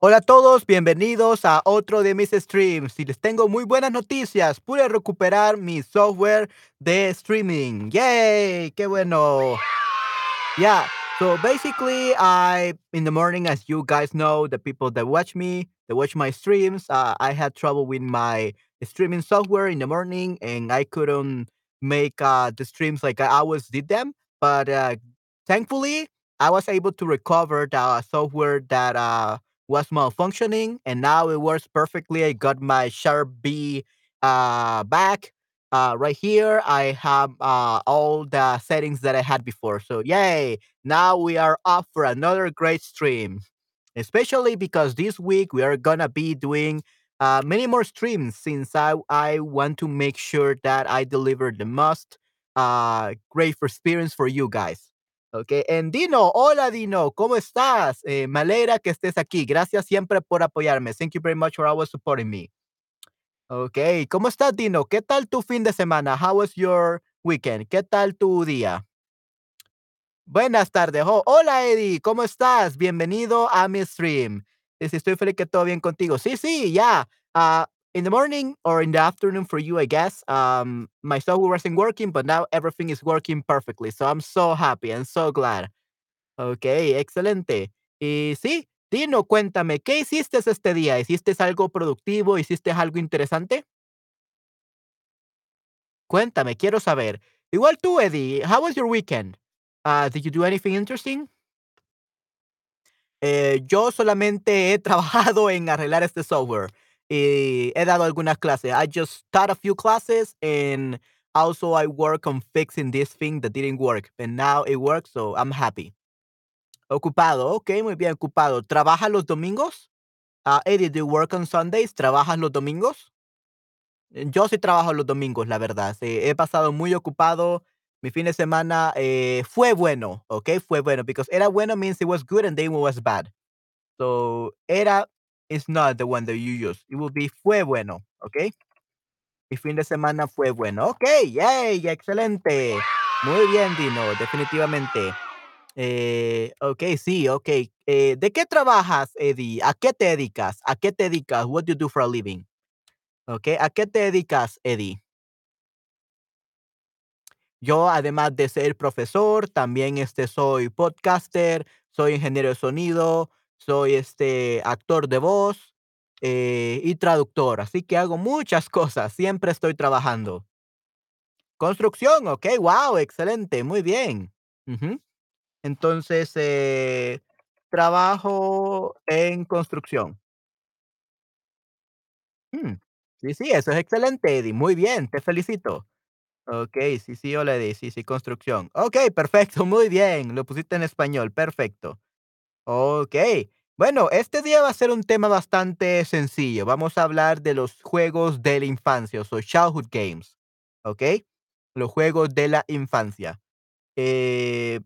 Hola a todos, bienvenidos a otro de mis streams. Y les tengo muy buenas noticias. Pude recuperar mi software de streaming. ¡Yay! ¡Qué bueno! Yeah. So basically, I in the morning, as you guys know, the people that watch me, that watch my streams, uh, I had trouble with my streaming software in the morning, and I couldn't make uh, the streams like I always did them. But uh, thankfully, I was able to recover the software that uh, was malfunctioning, and now it works perfectly. I got my Sharp B uh, back uh, right here. I have uh, all the settings that I had before. So yay! Now we are off for another great stream. Especially because this week we are gonna be doing uh, many more streams since I I want to make sure that I deliver the most uh, great experience for you guys. Okay, and Dino, hola Dino, ¿cómo estás? Eh, que estés aquí. Gracias siempre por apoyarme. Thank you very much for always supporting me. Okay, ¿cómo estás, Dino? ¿Qué tal tu fin de semana? How was your weekend? ¿Qué tal tu día? Buenas tardes. Oh, hola, Eddie. ¿Cómo estás? Bienvenido a mi stream. Estoy feliz que todo bien contigo. Sí, sí, yeah. Uh, in the morning or in the afternoon for you, I guess. Um, my software wasn't working, but now everything is working perfectly. So I'm so happy and so glad. Okay, excelente. Y sí, Dino, cuéntame, ¿qué hiciste este día? ¿Hiciste algo productivo? ¿Hiciste algo interesante? Cuéntame, quiero saber. Igual tú, Eddie, how was your weekend? Uh, did you do anything interesting? Eh, yo solamente he trabajado en arreglar este software y he dado algunas clases. I just taught a few classes and also I work on fixing this thing that didn't work, and now it works, so I'm happy. Ocupado, ok, muy bien, ocupado. ¿Trabajas los domingos? Ah, Eddie, do you work on Sundays? ¿Trabajas los domingos? Eh, Yo sí trabajo los domingos, la verdad. He pasado muy ocupado. Mi fin de semana eh, fue bueno, ¿ok? Fue bueno, because era bueno means it was good and then it was bad. So, era is not the one that you use. It will be fue bueno, ¿ok? Mi fin de semana fue bueno. Ok, yay, excelente. Muy bien, Dino, definitivamente. Eh, ok, sí, ok. Eh, ¿De qué trabajas, Eddie? ¿A qué te dedicas? ¿A qué te dedicas? What do you do for a living? Ok, ¿a qué te dedicas, Eddie? Yo, además de ser profesor, también este, soy podcaster, soy ingeniero de sonido, soy este, actor de voz eh, y traductor. Así que hago muchas cosas, siempre estoy trabajando. Construcción, ok, wow, excelente, muy bien. Entonces, eh, trabajo en construcción. Mm, Sí, sí, eso es excelente, Eddie. Muy bien, te felicito. Ok, sí, sí, hola, Eddie. Sí, sí, construcción. Ok, perfecto, muy bien. Lo pusiste en español, perfecto. Ok. Bueno, este día va a ser un tema bastante sencillo. Vamos a hablar de los juegos de la infancia, o so childhood games. Ok. Los juegos de la infancia. Eh,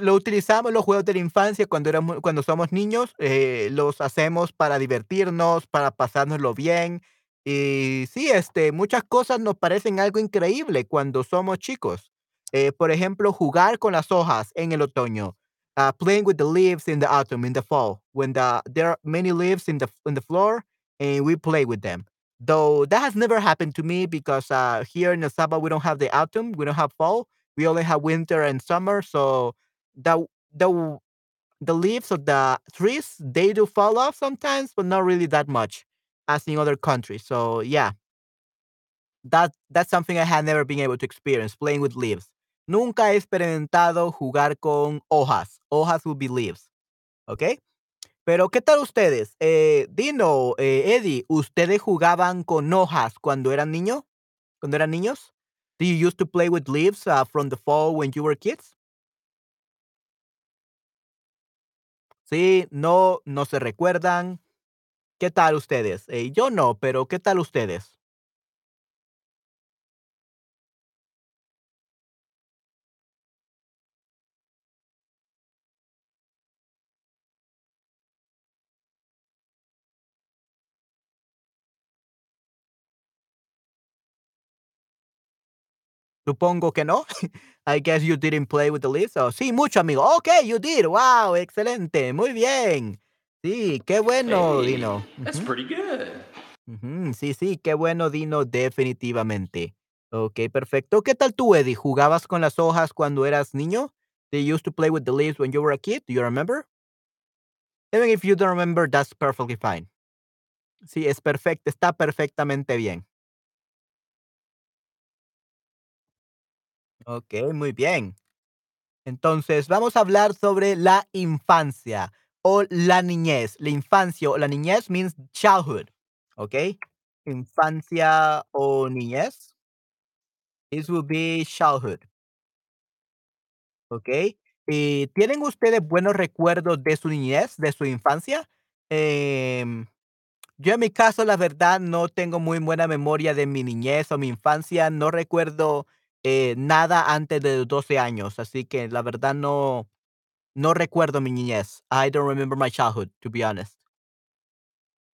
lo utilizamos los juegos de la infancia cuando éramos, cuando somos niños, eh, los hacemos para divertirnos, para pasárnoslo bien. Y sí, este, muchas cosas nos parecen algo increíble cuando somos chicos. Eh, por ejemplo, jugar con las hojas en el otoño. Uh, playing with the leaves in the autumn, in the fall, when the, there are many leaves in the in the floor, and we play with them. Though that has never happened to me because uh, here in El Salvador we don't have the autumn, we don't have fall, we only have winter and summer. So the the the leaves of the trees they do fall off sometimes, but not really that much as in other countries. So yeah, that that's something I had never been able to experience playing with leaves. Nunca he experimentado jugar con hojas. Hojas would be leaves, ¿ok? Pero ¿qué tal ustedes? Eh, Dino, eh, Eddie, ¿ustedes jugaban con hojas cuando eran niños? Cuando eran niños? Do you used to play with leaves uh, from the fall when you were kids? Sí, no, no se recuerdan. ¿Qué tal ustedes? Eh, yo no, pero ¿qué tal ustedes? Supongo que no. I guess you didn't play with the leaves. Oh, sí, mucho, amigo. Okay, you did. Wow, excelente. Muy bien. Sí, qué bueno, Hey, Dino. that's pretty good. Sí, sí, qué bueno, Dino, definitivamente. Okey, perfecto. ¿Qué tal tú, Eddie? ¿Jugabas con las hojas cuando eras niño? You used to play with the leaves when you were a kid? Do you remember? Even if you don't remember, that's perfectly fine. Sí, es perfecto, está perfectamente bien. Okey, muy bien. Entonces, vamos a hablar sobre la infancia o la niñez. La infancia o la niñez means childhood, ¿okey? Infancia o niñez, this will be childhood, ¿okey? ¿Y tienen ustedes buenos recuerdos de su niñez, de su infancia? Em, yo en mi caso, la verdad, no tengo muy buena memoria de mi niñez o mi infancia. No recuerdo, eh, nada antes de los 12 años, así que la verdad no No recuerdo mi niñez. I don't remember my childhood, to be honest.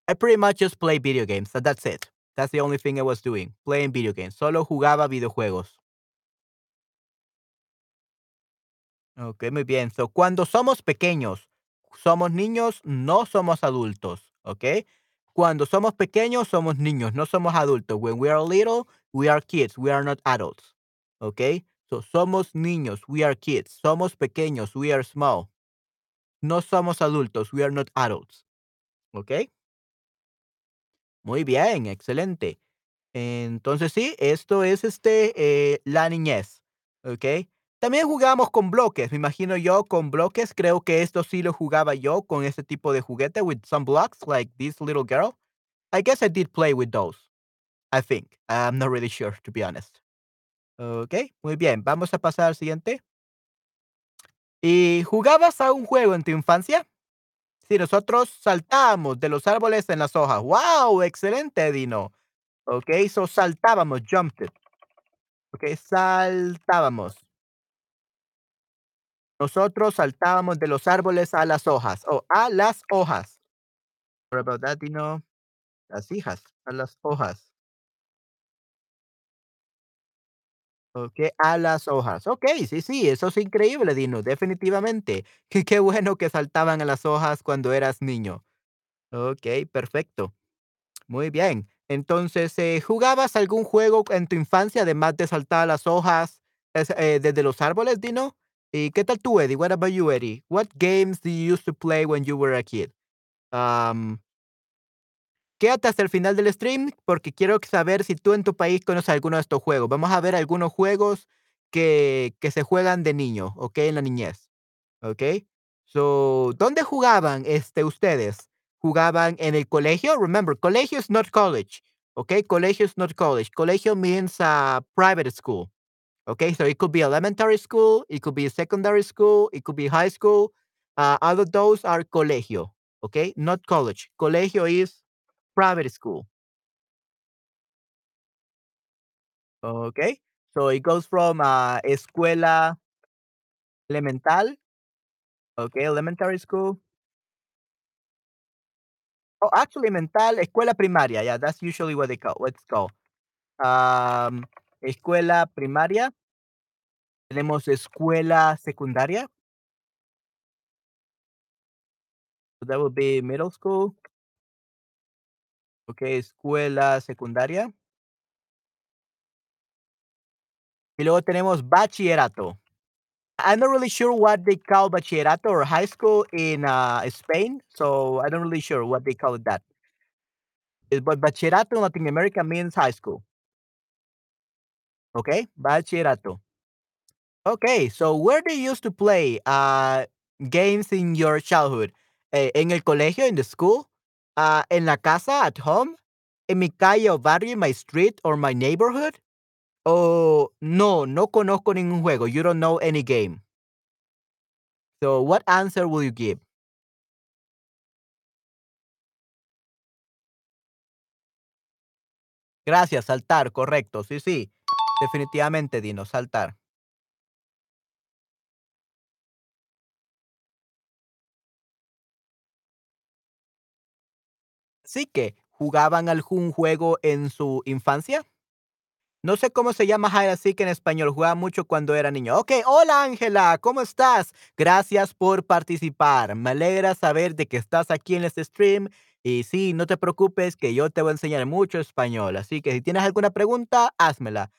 I pretty much just play video games, and that's it. That's the only thing I was doing, playing video games. Solo jugaba videojuegos. Okey, muy bien. So, cuando somos pequeños, somos niños, no somos adultos, ¿okey? Cuando somos pequeños, somos niños, no somos adultos. When we are little, we are kids, we are not adults, ¿okey? So, somos niños, we are kids. Somos pequeños, we are small. No somos adultos, we are not adults, ¿okey? Muy bien, excelente. Entonces sí, esto es, este, eh, la niñez, ¿okey? También jugamos con bloques, me imagino yo con bloques, creo que esto sí lo jugaba yo con ese tipo de juguete with some blocks like this little girl. I guess I did play with those, I think. I'm not really sure, to be honest. Okey, muy bien, vamos a pasar al siguiente. ¿Y jugabas a un juego en tu infancia? Sí, nosotros saltábamos de los árboles en las hojas. ¡Wow! Excelente, Dino. Okey, so saltábamos, jumped. Okey, saltábamos. Nosotros saltábamos de los árboles a las hojas, o a las hojas. What about that, Dino? Las hijas, a las hojas. Okey, a las hojas. Okey, sí, sí, eso es increíble, Dino, definitivamente. Qué bueno que saltaban a las hojas cuando eras niño. Okey, perfecto. Muy bien. Entonces, eh, ¿jugabas algún juego en tu infancia, además de saltar a las hojas, eh, desde los árboles, Dino? ¿Y qué tal tú, Eddie? What about you, Eddie? What games do you used to play when you were a kid? Am, quédate hasta el final del stream porque quiero saber si tú en tu país conoces alguno de estos juegos. Vamos a ver algunos juegos que, que se juegan de niño, ¿ok? En la niñez. Okay. So, ¿dónde jugaban, este, ustedes? ¿Jugaban en el colegio? Remember, colegio is not college, okay? Colegio is not college. Colegio means, uh, private school, okay? So it could be elementary school, it could be secondary school, it could be high school. Uh, all of those are colegio, okay? Not college. Colegio is private school, okay? So it goes from, uh, escuela elemental, okay, elementary school Oh, actually mental, escuela primaria, yeah, that's usually what they call what it's called. Am, escuela primaria, tenemos escuela secundaria, so that would be middle school, okey, escuela secundaria, y luego tenemos bachillerato. I'm not really sure what they call bachillerato or high school in, uh, Spain, so I don't really sure what they call it that. Eh, but bachillerato in Latin America means high school, Okay, bachillerato. Okay, so where do you used to play uh games in your childhood? Eh, ¿En el colegio, in the school? Uh, ¿En la casa, at home? ¿En mi calle o barrio, my street or my neighborhood? Oh, no, no conozco ningún juego. You don't know any game. So what answer will you give? Gracias, saltar, correcto. Sí, sí. Definitivamente, Dino, saltar. Sí que, ¿jugaban algún juego en su infancia? No sé cómo se llama hide and seek en español, jugaba mucho cuando era niño. Okey, hola Ángela, ¿cómo estás? Gracias por participar. Me alegra saber de que estás aquí en este stream. Y sí, no te preocupes, que yo te voy a enseñar mucho español. Así que si tienes alguna pregunta, házmela.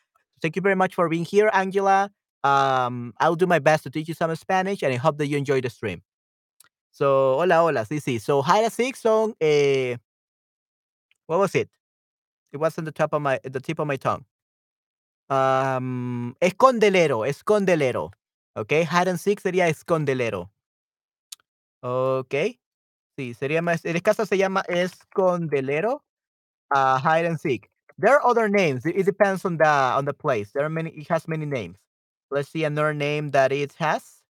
Thank you very much for being here, Angela. Um, I'll do my best to teach you some Spanish, and I hope that you enjoy the stream. So, hola, hola, sí, sí. So, and seek son, eh what was it? It was on the top of my the tip of my tongue. Am, escondelero, escondelero, Okay, Hide and seek sería escondelero. Okey. Sí, sería más en este caso se llama escondelero, ah, hide and seek. There are other names, it it depends on the on the place. There are many it has many names. Let's see another name that it has.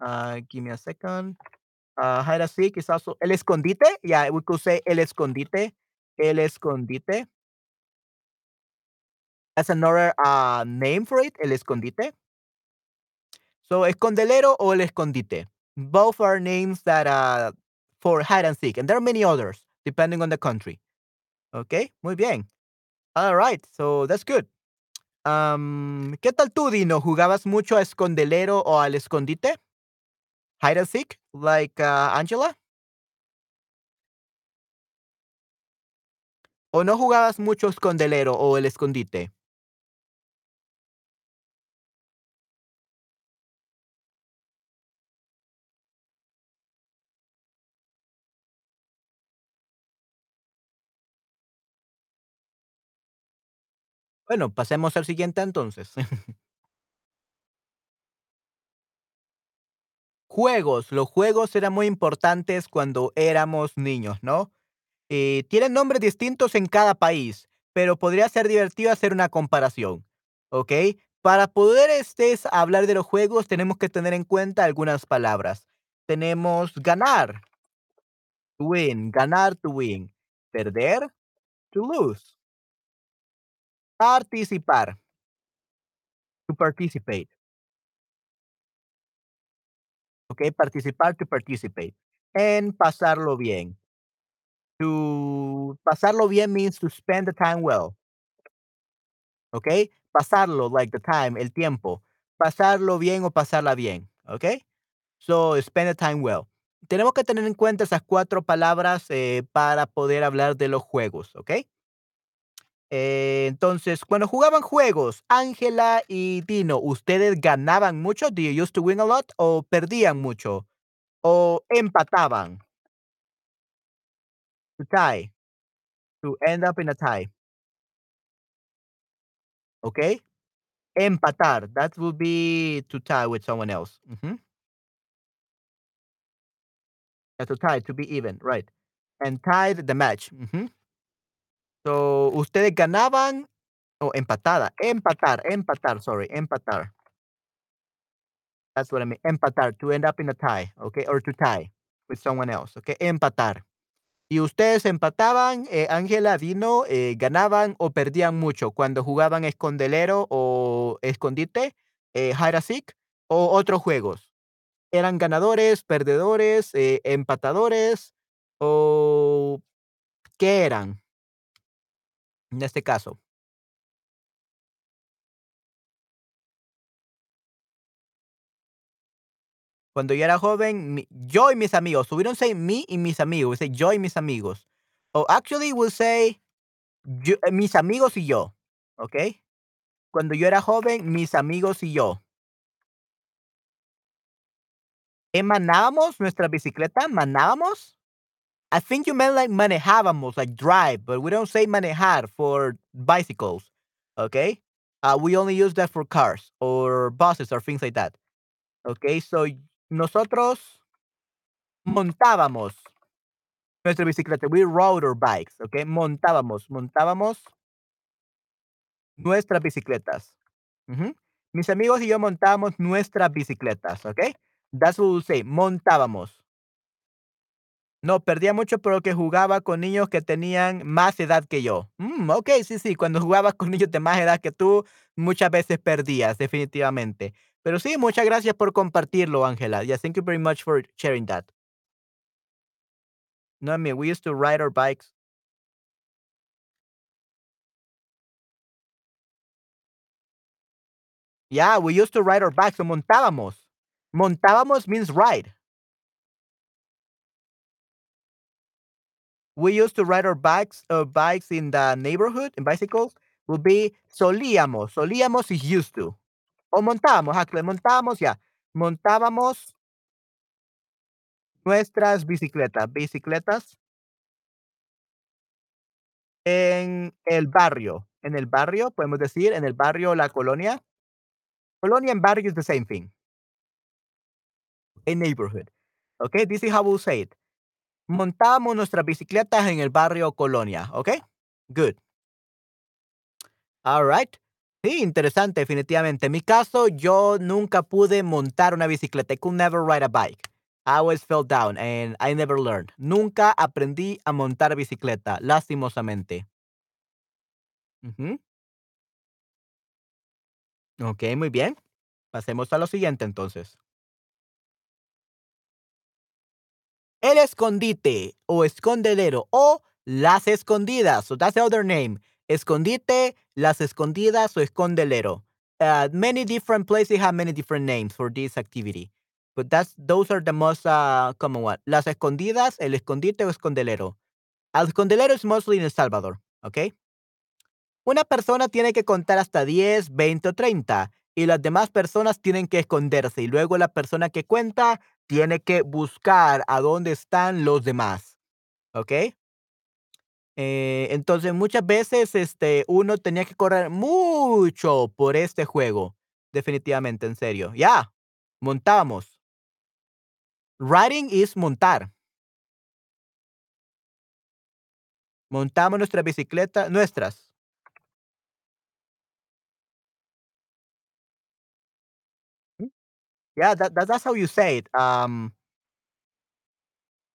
Uh, give me a second. Uh, hide and seek is also el escondite, yeah, we could say el escondite, el escondite. That's another, uh, name for it, el escondite. So, escondelero o el escondite. Both are names that, uh, for hide and seek, and there are many others depending on the country. Okay, muy bien. Alright, so that's good. Um, ¿qué tal tú, Dino? ¿Jugabas mucho a escondelero o al escondite? Hide and seek, like, uh, Angela? ¿O no jugabas mucho escondelero o el escondite? Bueno, pasemos al siguiente entonces. Juegos, los juegos eran muy importantes cuando éramos niños, ¿no? Eh, tienen nombres distintos en cada país, pero podría ser divertido hacer una comparación, ¿okey? Para poder, este, hablar de los juegos, tenemos que tener en cuenta algunas palabras. Tenemos ganar win, ganar, to win. Perder, to lose. Participar. To participate. Okey, participar, to participate. En pasarlo bien. To pasarlo bien means to spend the time well. Okey, pasarlo, like the time, el tiempo. Pasarlo bien o pasarla bien, ¿okey? So, spend the time well. Tenemos que tener en cuenta esas 4 palabras, eh, para poder hablar de los juegos, ¿okey? Eh, entonces, cuando jugaban juegos, Ángela y Dino, ¿ustedes ganaban mucho? Do you used to win a lot o perdían mucho? ¿O empataban? To tie. To end up in a tie. Okay? Empatar, that would be to tie with someone else. Ujú. Yeah, to tie, to be even, right. And tied the match. Ujú. So, ¿ustedes ganaban o empatada? Empatar, empatar, sorry, empatar. That's what I mean, empatar, to end up in a tie, okay? or to tie with someone else, okay? empatar. ¿Y ustedes empataban, eh, Ángela, eh, ganaban o perdían mucho cuando jugaban escondelero o escondite, eh, seek o otros juegos? ¿Eran ganadores, perdedores, eh, empatadores o qué eran? En este caso. Cuando yo era joven, mi yo y mis amigos, so we don't say me y mis amigos, we say yo y mis amigos. Oh, actually, we'll say yo mis amigos y yo, ¿okey? Cuando yo era joven, mis amigos y yo. ¿Qué manábamos? ¿Nuestra bicicleta? ¿Manábamos? I think you meant like manejábamos, like drive, but we don't say manejar for bicycles, Okay? Uh, we only use that for cars or buses or things like that. Okay, so nosotros montábamos nuestra bicicleta. We rode our bikes, okey, montábamos, montábamos nuestras bicicletas. Mis amigos y yo montábamos nuestras bicicletas, ¿okey? That's what we say, montábamos. No, perdía mucho, pero que jugaba con niños que tenían más edad que yo. Mm, okey, sí, sí, cuando jugabas con niños de más edad que tú, muchas veces perdías, definitivamente. Pero sí, muchas gracias por compartirlo, Ángela. Yeah, thank you very much for sharing that. No, I mean, we used to ride our bikes Yeah, we used to ride our bikes. So montábamos. Montábamos means ride. We used to ride our bikes, uh, bikes in the neighborhood, in bicycles, would be solíamos. Solíamos is used to. O montábamos, actually, montábamos, yeah. Montábamos nuestras bicicletas, bicicletas en el barrio. En el barrio, podemos decir, en el barrio, la colonia. Colonia and barrio is the same thing. A neighborhood. Okay, this is how we'll say it. Montábamos nuestras bicicletas en el barrio Colonia. Okay, good. All right. Sí, interesante, definitivamente. En mi caso, yo nunca pude montar una bicicleta. I could never ride a bike. I always fell down and I never learned. Nunca aprendí a montar bicicleta, lastimosamente. Ujú. Ok, muy bien. Pasemos a lo siguiente entonces. El escondite o escondedero o las escondidas. So that's the other name. Escondite, las escondidas o escondelero. Uh, many different places have many different names for this activity. But that's those are the most uh, common one. Las escondidas, el escondite o escondelero. El escondelero is mostly in El Salvador, okay? Una persona tiene que contar hasta 10, 20 o 30 y las demás personas tienen que esconderse y luego la persona que cuenta tiene que buscar a dónde están los demás, ¿ok? Eh, entonces muchas veces este, uno tenía que correr mucho por este juego, definitivamente, en serio. Ya, montábamos. Riding is montar. Montamos nuestra bicicleta, nuestras. Mm, Yeah, that, that- that's how you say it. Um,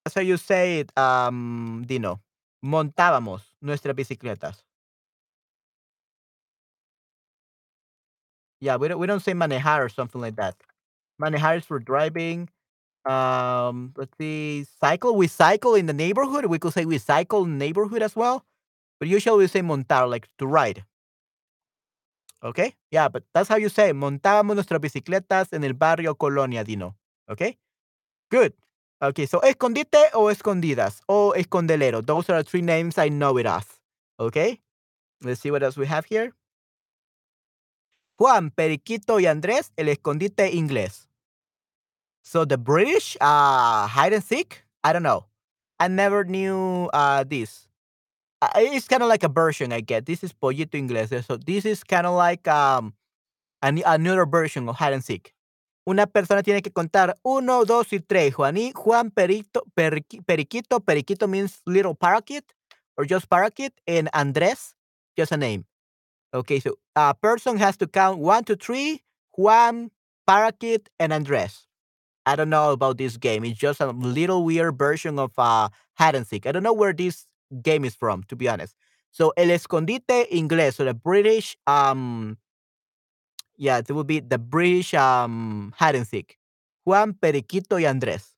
that's how you say it, um, Dino. Montábamos nuestras bicicletas. Yeah, we don't, we don't say manejar or something like that. Manejar is for driving. Um, let's see, cycle. We cycle in the neighborhood. We could say we cycle in the neighborhood as well. But usually we say montar, like to ride. Okay? Yeah, but that's how you say. Montábamos nuestras bicicletas en el barrio Colonia, Dino. Okay? Good. Okay, so escondite o escondidas o escondelero. Those are three names I know it as. Okay? Let's see what else we have here. Juan, Periquito y Andrés, el escondite inglés. So the British uh hide and seek? I don't know. I never knew uh this. Uh, it's kind of like a version I get. This is Pollito Inglés. So this is kind of like um an, another version of hide and seek. Una persona tiene que contar uno, dos y tres. Juaní, Juan, Perito, Periqui- Periquito. Periquito means little parakeet or just parakeet. And Andrés, just a name. Okay, so a person has to count one, two, three. Juan, parakeet, and Andrés. I don't know about this game. It's just a little weird version of uh, hide and seek. I don't know where this game is from, to be honest. So, el escondite inglés, so the British, um, yeah, it would be the British um, hide and seek. Juan, Periquito y Andrés.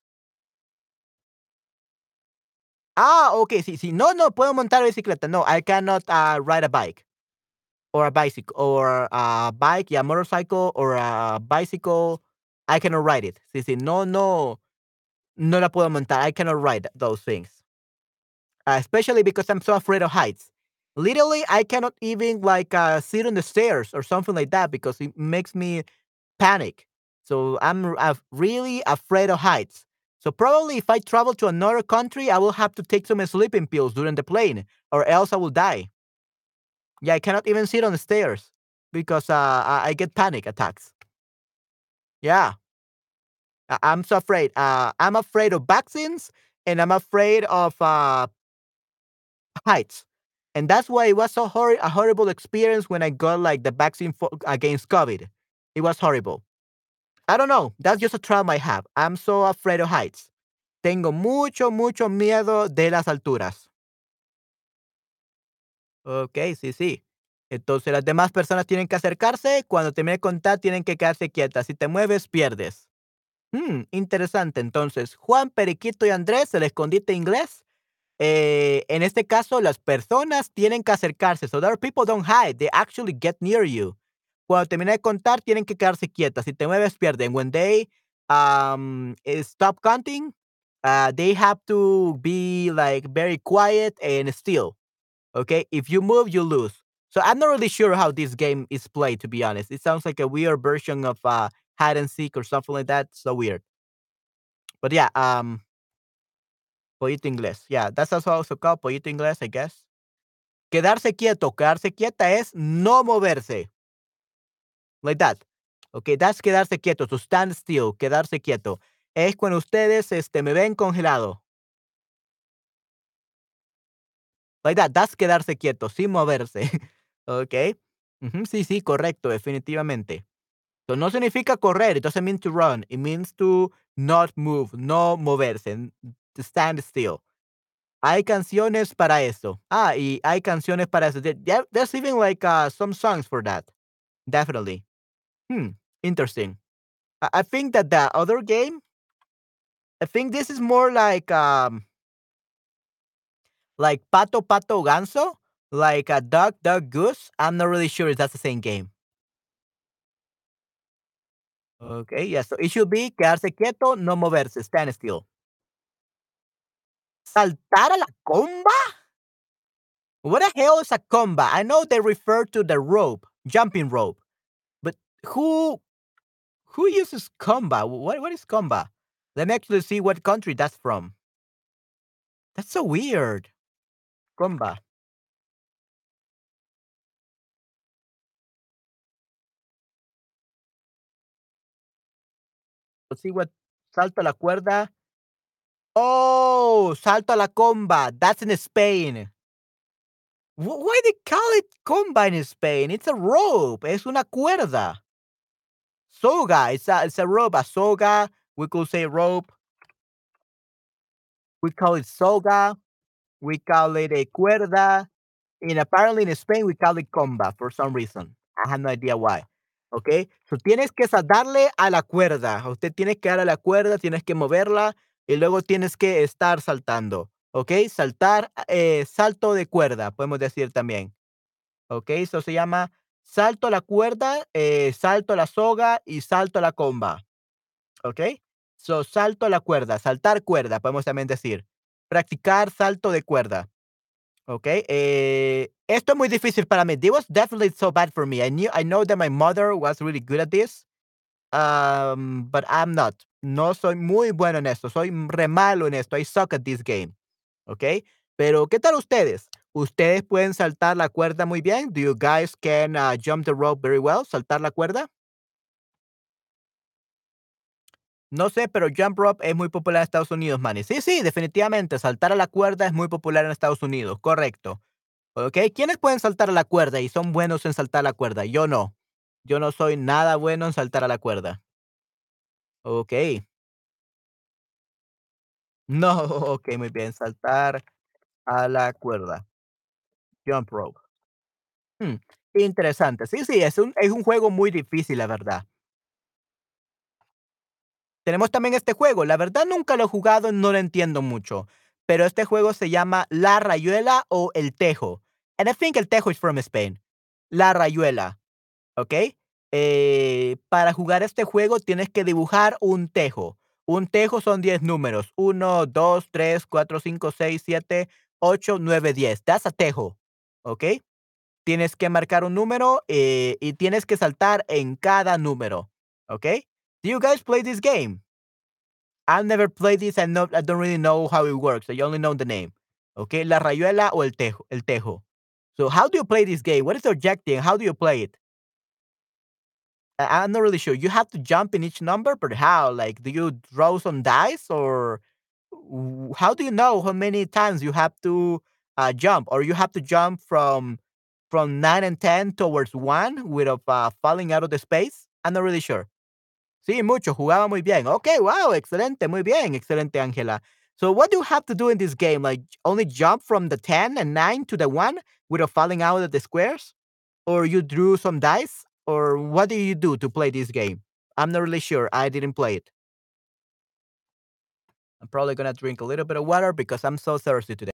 Ah, okay, sí, sí. No, no, puedo montar bicicleta. No, I cannot uh, ride a bike or a bicycle or a bike, yeah, motorcycle or a bicycle. I cannot ride it. Sí, sí. No, no, no la puedo montar. I cannot ride those things. uh, especially because I'm so afraid of heights. Literally, I cannot even like uh, sit on the stairs or something like that because it makes me panic. So I'm really afraid of heights. So probably if I travel to another country, I will have to take some sleeping pills during the plane, or else I will die. Yeah, I cannot even sit on the stairs because uh, I get panic attacks. Yeah, I'm so afraid. Uh, I'm afraid of vaccines, and I'm afraid of uh, heights. And that's why it was so hor- a horrible experience when I got like the vaccine for, against COVID. It was horrible. I don't know. That's just a trauma I have. I'm so afraid of heights. Tengo mucho, mucho miedo de las alturas. Ok, sí, sí. Entonces las demás personas tienen que acercarse. Cuando termine de contar, tienen que quedarse quietas. Si te mueves, pierdes. Hmm, interesante. Entonces, Juan, Periquito y Andrés, el escondite inglés. Eh, en este caso, las personas tienen que acercarse. So that people don't hide. They actually get near you. Cuando termine de contar, tienen que quedarse quietas. Si te mueves, pierden. When they um, eh, stop counting, uh, they have to be like very quiet and still. Okay, if you move, you lose. So I'm not really sure how this game is played. To be honest, it sounds like a weird version of uh, hide and seek or something like that. So weird. But yeah, um, pollito inglés. Yeah, that's also called pollito inglés, I guess. Quedarse quieto. Quedarse quieta es no moverse. Like that. Okay, that's quedarse quieto. To stand still. Quedarse quieto. Es cuando ustedes este, me ven congelado. Like that. That's quedarse quieto, sin moverse. Ujú, Sí, sí, correcto, definitivamente. So, no significa correr. It doesn't mean to run. It means to not move. No moverse. To stand still. Hay canciones para eso. Ah, y hay canciones para eso. There- There's even like uh, some songs for that. Definitely. Hmm. Interesting. I, I think that the other game, I think this is more like um like Pato Pato Ganso, like a Duck Duck Goose. I'm not really sure if that's the same game. Okay, yeah. So it should be quedarse quieto, no moverse, stand still. Saltar a la comba? What the hell is a comba? I know they refer to the rope, jumping rope, but who who uses comba? What what is comba? Let me actually see what country that's from. That's so weird. Comba. Let's see what la cuerda. Oh, salto a la comba. That's in Spain. Wh- Why they call it comba in Spain? It's a rope. Es una cuerda. Soga. It's a, it's a rope. A soga. We could say rope. We call it soga. We call it a cuerda. And apparently in Spain we call it comba for some reason. I have no idea why. Okay. So tienes que sa- darle a la cuerda. Usted tiene que darle a la cuerda, tienes que moverla y luego tienes que estar saltando. Ok. Saltar, eh, salto de cuerda, podemos decir también. Ok. Eso se llama salto la cuerda, eh, salto la soga y salto la comba. Ok. So, salto la cuerda, saltar cuerda, podemos también decir. Practicar salto de cuerda. Okay. Eh, esto es muy difícil para mí. This was definitely so bad for me. I knew I know that my mother was really good at this. Um, but I'm not. No soy muy bueno en esto. Soy re malo en esto. I suck at this game. Okay. Pero, ¿qué tal ustedes? ¿Ustedes pueden saltar la cuerda muy bien? Do you guys can uh, jump the rope very well? ¿Saltar la cuerda? No sé, pero jump rope es muy popular en Estados Unidos, Manny. Sí, sí, definitivamente. Saltar a la cuerda es muy popular en Estados Unidos. Correcto. ¿Ok? ¿Quiénes pueden saltar a la cuerda y son buenos en saltar a la cuerda? Yo no. Yo no soy nada bueno en saltar a la cuerda. Ok. No, ok, muy bien. Saltar a la cuerda. Jump rope. Hmm, Interesante. Sí, sí, es un, es un juego muy difícil, la verdad. Tenemos también este juego. La verdad nunca lo he jugado, no lo entiendo mucho. Pero este juego se llama La Rayuela o El Tejo. And I think El Tejo is from Spain. La Rayuela. ¿Ok? Eh, para jugar este juego tienes que dibujar un tejo. Un tejo son 10 números. 1, 2, 3, 4, 5, 6, 7, 8, 9, 10. That's a tejo. ¿Ok? Tienes que marcar un número eh, y tienes que saltar en cada número. ¿Ok? Do you guys play this game? I've never played this and no, I don't really know how it works. I only know the name. ¿Ok? La rayuela o el tejo. El tejo. So how do you play this game? What is the objective? How do you play it? I'm not really sure. You have to jump in each number, but how? Like, do you draw some dice, or how do you know how many times you have to uh, jump, or you have to jump from from nine and ten towards one without uh, falling out of the space? I'm not really sure. Sí, mucho. Jugaba muy bien. Okay, wow, excelente, muy bien, excelente, Angela. So, what do you have to do in this game? Like, only jump from the ten and nine to the one without falling out of the squares? or you drew some dice or what do you do to play this game? I'm not really sure. I didn't play it. I'm probably going to drink a little bit of water because I'm so thirsty today.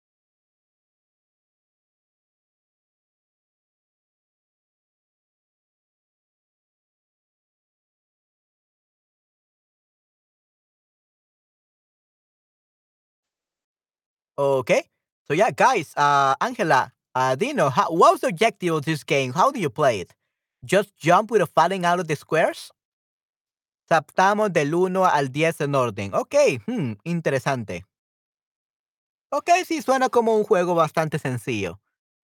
Okay. So yeah, guys, uh, Angela, uh, Dino, how, what was the objective of this game? How do you play it? Just jump with a falling out of the squares? Saptamos del uno al 10 en orden. Ok, hmm, interesante. Ok, sí, suena como un juego bastante sencillo.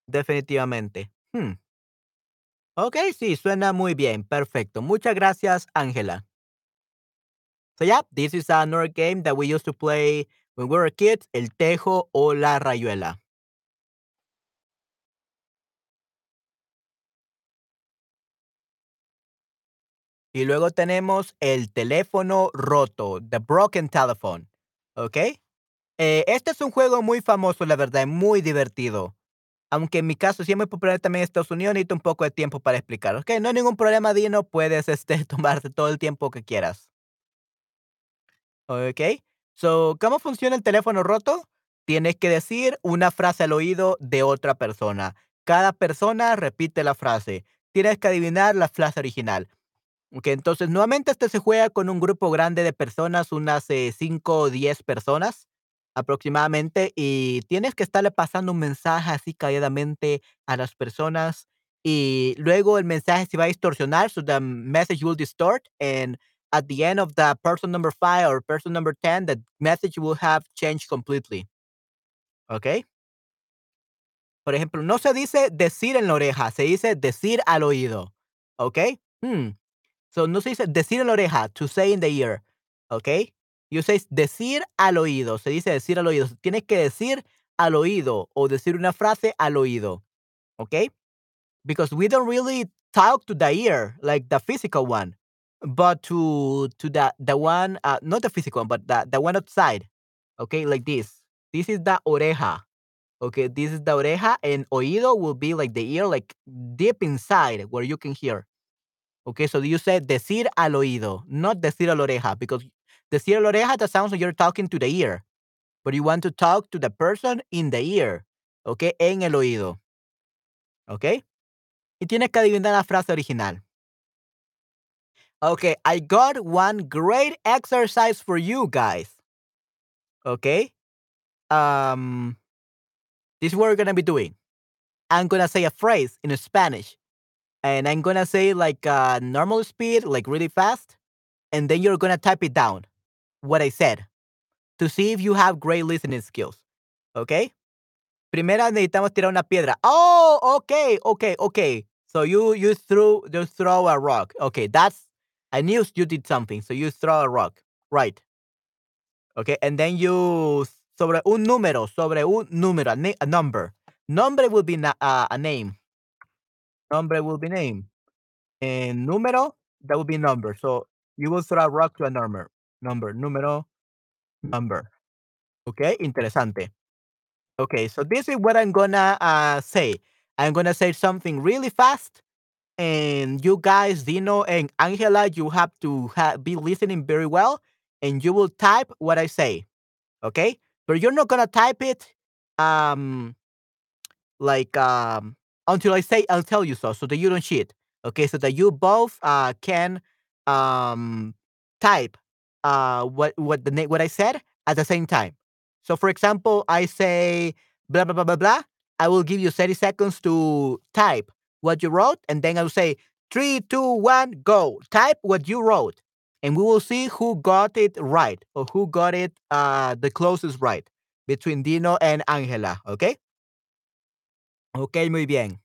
Definitivamente. Hmm. Ok, sí, suena muy bien. Perfecto. Muchas gracias, Angela. So yeah, this is another game that we used to play when we were kids, el tejo o la rayuela. Y luego tenemos el teléfono roto, the broken telephone. ¿Ok? Eh, este es un juego muy famoso, la verdad, muy divertido. Aunque en mi caso sí es muy popular también en Estados Unidos, necesito un poco de tiempo para explicar. Ok, no hay ningún problema, Dino, puedes este, tomarte todo el tiempo que quieras. Ok, so, ¿cómo funciona el teléfono roto? Tienes que decir una frase al oído de otra persona. Cada persona repite la frase. Tienes que adivinar la frase original. Ok, entonces nuevamente este se juega con un grupo grande de personas, unas 5 o 10 personas aproximadamente, y tienes que estarle pasando un mensaje así calladamente a las personas y luego el mensaje se va a distorsionar, so the message will distort and at the end of the person number five or person number 10, the message will have changed completely. ¿Ok? Por ejemplo, no se dice decir en la oreja, se dice decir al oído. ¿Ok? Hmm. So, no se dice decir en la oreja, to say in the ear. ¿Ok? You say decir al oído. Se dice decir al oído. Tienes que decir al oído o decir una frase al oído. ¿Ok? Because we don't really talk to the ear like the physical one, but to to the the one uh, not the physical one, but the the one outside. Okay, like this. This is the oreja. Okay, this is the oreja, and oído will be like the ear, like deep inside where you can hear. Okay, so you said decir al oído, not decir a la oreja, because decir a la oreja that sounds like you're talking to the ear, but you want to talk to the person in the ear. Okay, en el oído. Okay, y tienes que adivinar la frase original. Okay, I got one great exercise for you guys. Okay, um, this is what we're gonna be doing. I'm gonna say a phrase in Spanish, and I'm gonna say like uh, normal speed, like really fast, and then you're gonna type it down, what I said, to see if you have great listening skills. Okay. Primero necesitamos tirar una piedra. Oh, okay, okay, okay. So you you threw you throw a rock. Okay, that's I knew you did something. So you throw a rock. Right. Okay, and then you sobre un número, sobre un número, a, a number. Nombre will be na, uh, a name. Nombre will be name. And número, that will be number. So you will throw a rock to a number. Number, número, number. Okay, interesante. Okay, so this is what I'm gonna uh, say. I'm gonna say something really fast, and you guys, Dino and Angela, you have to ha- be listening very well, and you will type what I say. Okay, but you're not gonna type it, um, like um, until I say I'll tell you so, so that you don't cheat. Okay, so that you both uh can um type uh what what the what I said at the same time. So, for example, I say blah, blah, blah, blah, blah. I will give you 30 seconds to type what you wrote, and then I'll say three, two, one, go. Type what you wrote, and we will see who got it right or who got it uh, the closest right between Dino and Angela. Okay? Okay, muy bien.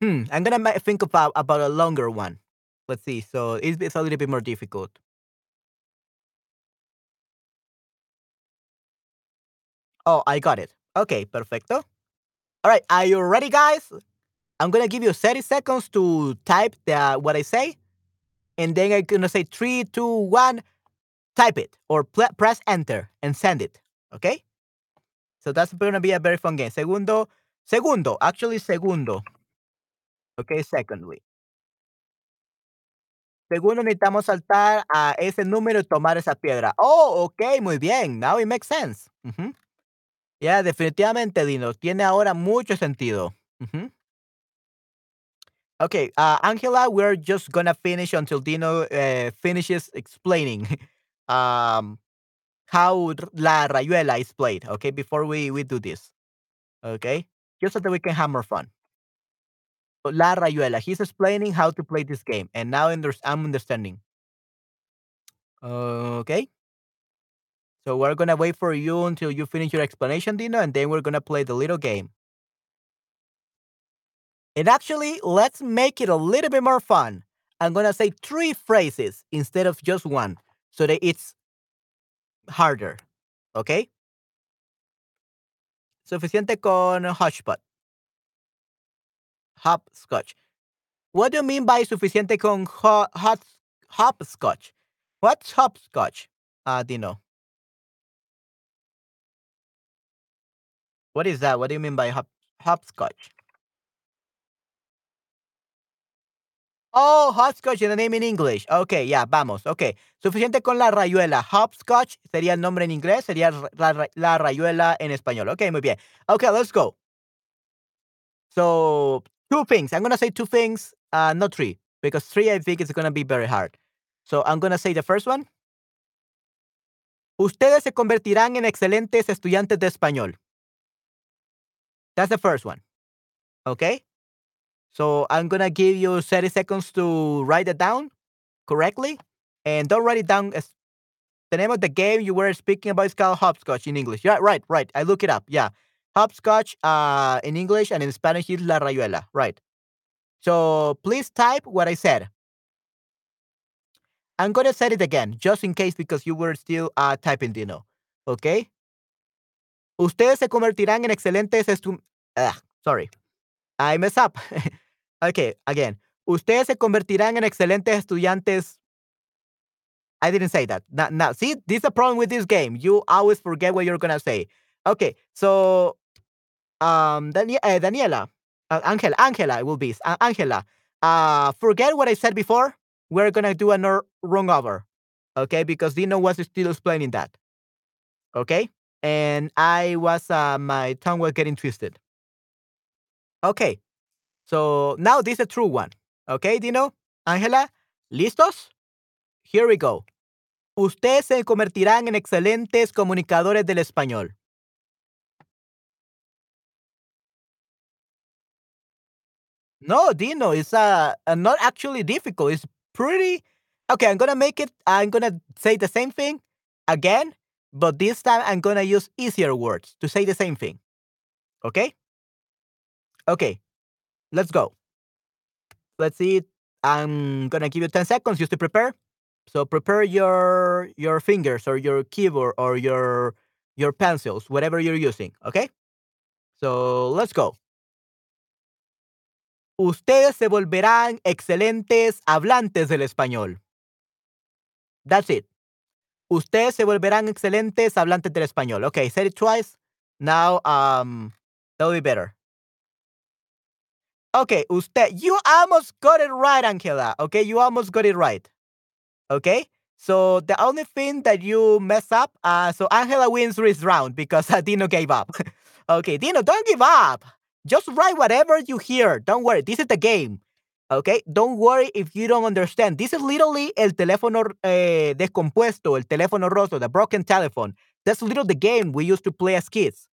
Hmm, I'm gonna think about about a longer one. Let's see. So it's, it's a little bit more difficult. Oh, I got it. Okay, perfecto. All right, are you ready, guys? I'm gonna give you 30 seconds to type the, what I say, and then I'm gonna say three, two, one, type it or press enter and send it. Okay? So that's gonna be a very fun game. Segundo, segundo, actually segundo. Okay, secondly. Segundo, necesitamos saltar a ese número y tomar esa piedra. Oh, ok, muy bien. Now it makes sense. Uh -huh. Ya, definitivamente, Dino. Tiene ahora mucho sentido. Ujú. Okay, uh, Angela, we're just gonna finish until Dino uh, finishes explaining. um, how La Rayuela is played, okay, before we, we do this. Okay? Just so that we can have more fun. La Rayuela, he's explaining how to play this game, and now I'm understanding. Okay? So we're gonna wait for you until you finish your explanation, Dino, and then we're gonna play the little game. And actually, let's make it a little bit more fun. I'm gonna say three phrases instead of just one, so that it's harder. Okay? Suficiente con hotspot. Hopscotch. What do you mean by suficiente con ho hot hopscotch? What's hopscotch? Uh, Dino. What is that? What do you mean by hop hopscotch? Oh, hopscotch in the name in English. Okay, yeah, vamos. Okay. Suficiente con la rayuela. Hopscotch sería el nombre en inglés, sería la, la rayuela en español. Okay, muy bien. Okay, let's go. So, two things. I'm going to say two things, uh, not three, because three I think is going to be very hard. So, I'm going to say the first one. Ustedes se convertirán en excelentes estudiantes de español. That's the first one. Okay? So I'm going to give you 30 seconds to write it down correctly. And don't write it down. As the name of the game you were speaking about is called hopscotch in English. Yeah, right, right. I look it up. Yeah. Hopscotch uh, in English and in Spanish is la rayuela. Right. So please type what I said. I'm going to say it again, just in case, because you were still uh, typing, Dino. Okay? Ustedes se convertirán en excelentes estu... Uh, sorry. I mess up. okay, again. Ustedes se convertirán en excelentes estudiantes. I didn't say that. Now, now, see, this is a problem with this game. You always forget what you're gonna say. Okay, so um, uh, Daniela, uh, Angela, Angela will be uh, Angela. Uh, forget what I said before. We're gonna do another wrong over, okay? Because Dino was still explaining that, okay? And I was, uh, my tongue was getting twisted. Okay. So now this is a true one. Okay, Dino? Ángela, ¿listos? Here we go. Ustedes se convertirán en excelentes comunicadores del español. No, Dino, it's uh, uh, not actually difficult. It's pretty. Okay, I'm gonna make it. I'm gonna say the same thing again, but this time I'm gonna use easier words to say the same thing. Okay? Okay, let's go. Let's see. I'm gonna give you 10 seconds just to prepare. So prepare your your fingers or your keyboard or your your pencils, whatever you're using, okay? So let's go. Ustedes se volverán excelentes hablantes del español. That's it. Ustedes se volverán excelentes hablantes del español. Okay, said it twice. Now, um, that'll be better. Okay, usted, you almost got it right, Angela. Okay, you almost got it right. Okay, so the only thing that you mess up, uh, so Angela wins this round because uh, Dino gave up. okay, Dino, don't give up. Just write whatever you hear. Don't worry, this is the game. Okay, don't worry if you don't understand. This is literally el teléfono eh, descompuesto, el teléfono roto, the broken telephone. That's literally the game we used to play as kids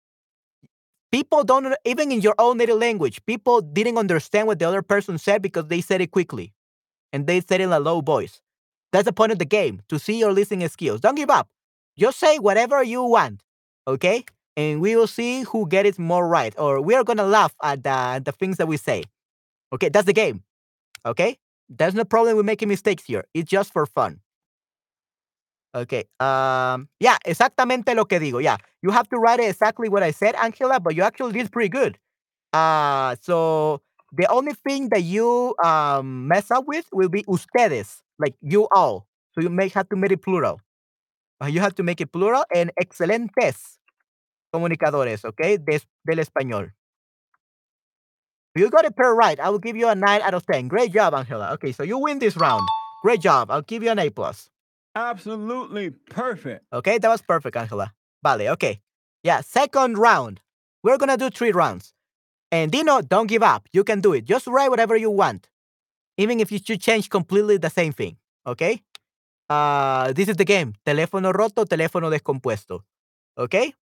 people don't even in your own native language people didn't understand what the other person said because they said it quickly. And they said it in a low voice. That's the point of the game to see your listening skills. Don't give up. Just say whatever you want okay? And we will see who get it more right or we are gonna laugh at the, the things that we say okay? That's the game okay? There's no problem with making mistakes here. It's just for fun Okay. Um. Yeah. Exactamente lo que digo. Yeah. You have to write exactly what I said, Angela, but you actually did pretty good. Uh. So the only thing that you um mess up with will be ustedes, like you all. So you may have to make it plural. Uh, you have to make it plural and excelentes comunicadores, okay, Des, del español. You got it per right. I will give you a nine out of ten. Great job, Angela. Okay, so you win this round. Great job. I'll give you an A plus. Absolutely perfect. Okay, that was perfect, Angela. Vale, okay. Yeah, second round. We're gonna do three rounds. And Dino, don't give up. You can do it. Just write whatever you want. Even if you should change completely the same thing. Okay? Uh, this is the game. Teléfono roto, teléfono descompuesto. Okay?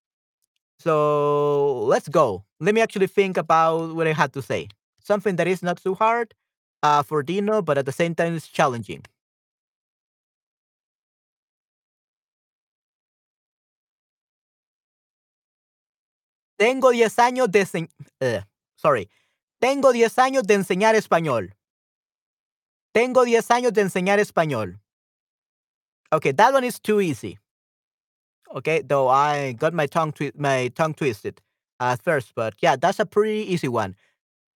So let's go. Let me actually think about what I had to say. Something that is not too hard uh, for Dino, but at the same time it's challenging. Tengo 10 años de uh, sorry. Tengo 10 años de enseñar español. Tengo 10 años de enseñar español. Okay, that one is too easy. Okay, though I got my tongue twi- my tongue twisted at first, but yeah, that's a pretty easy one.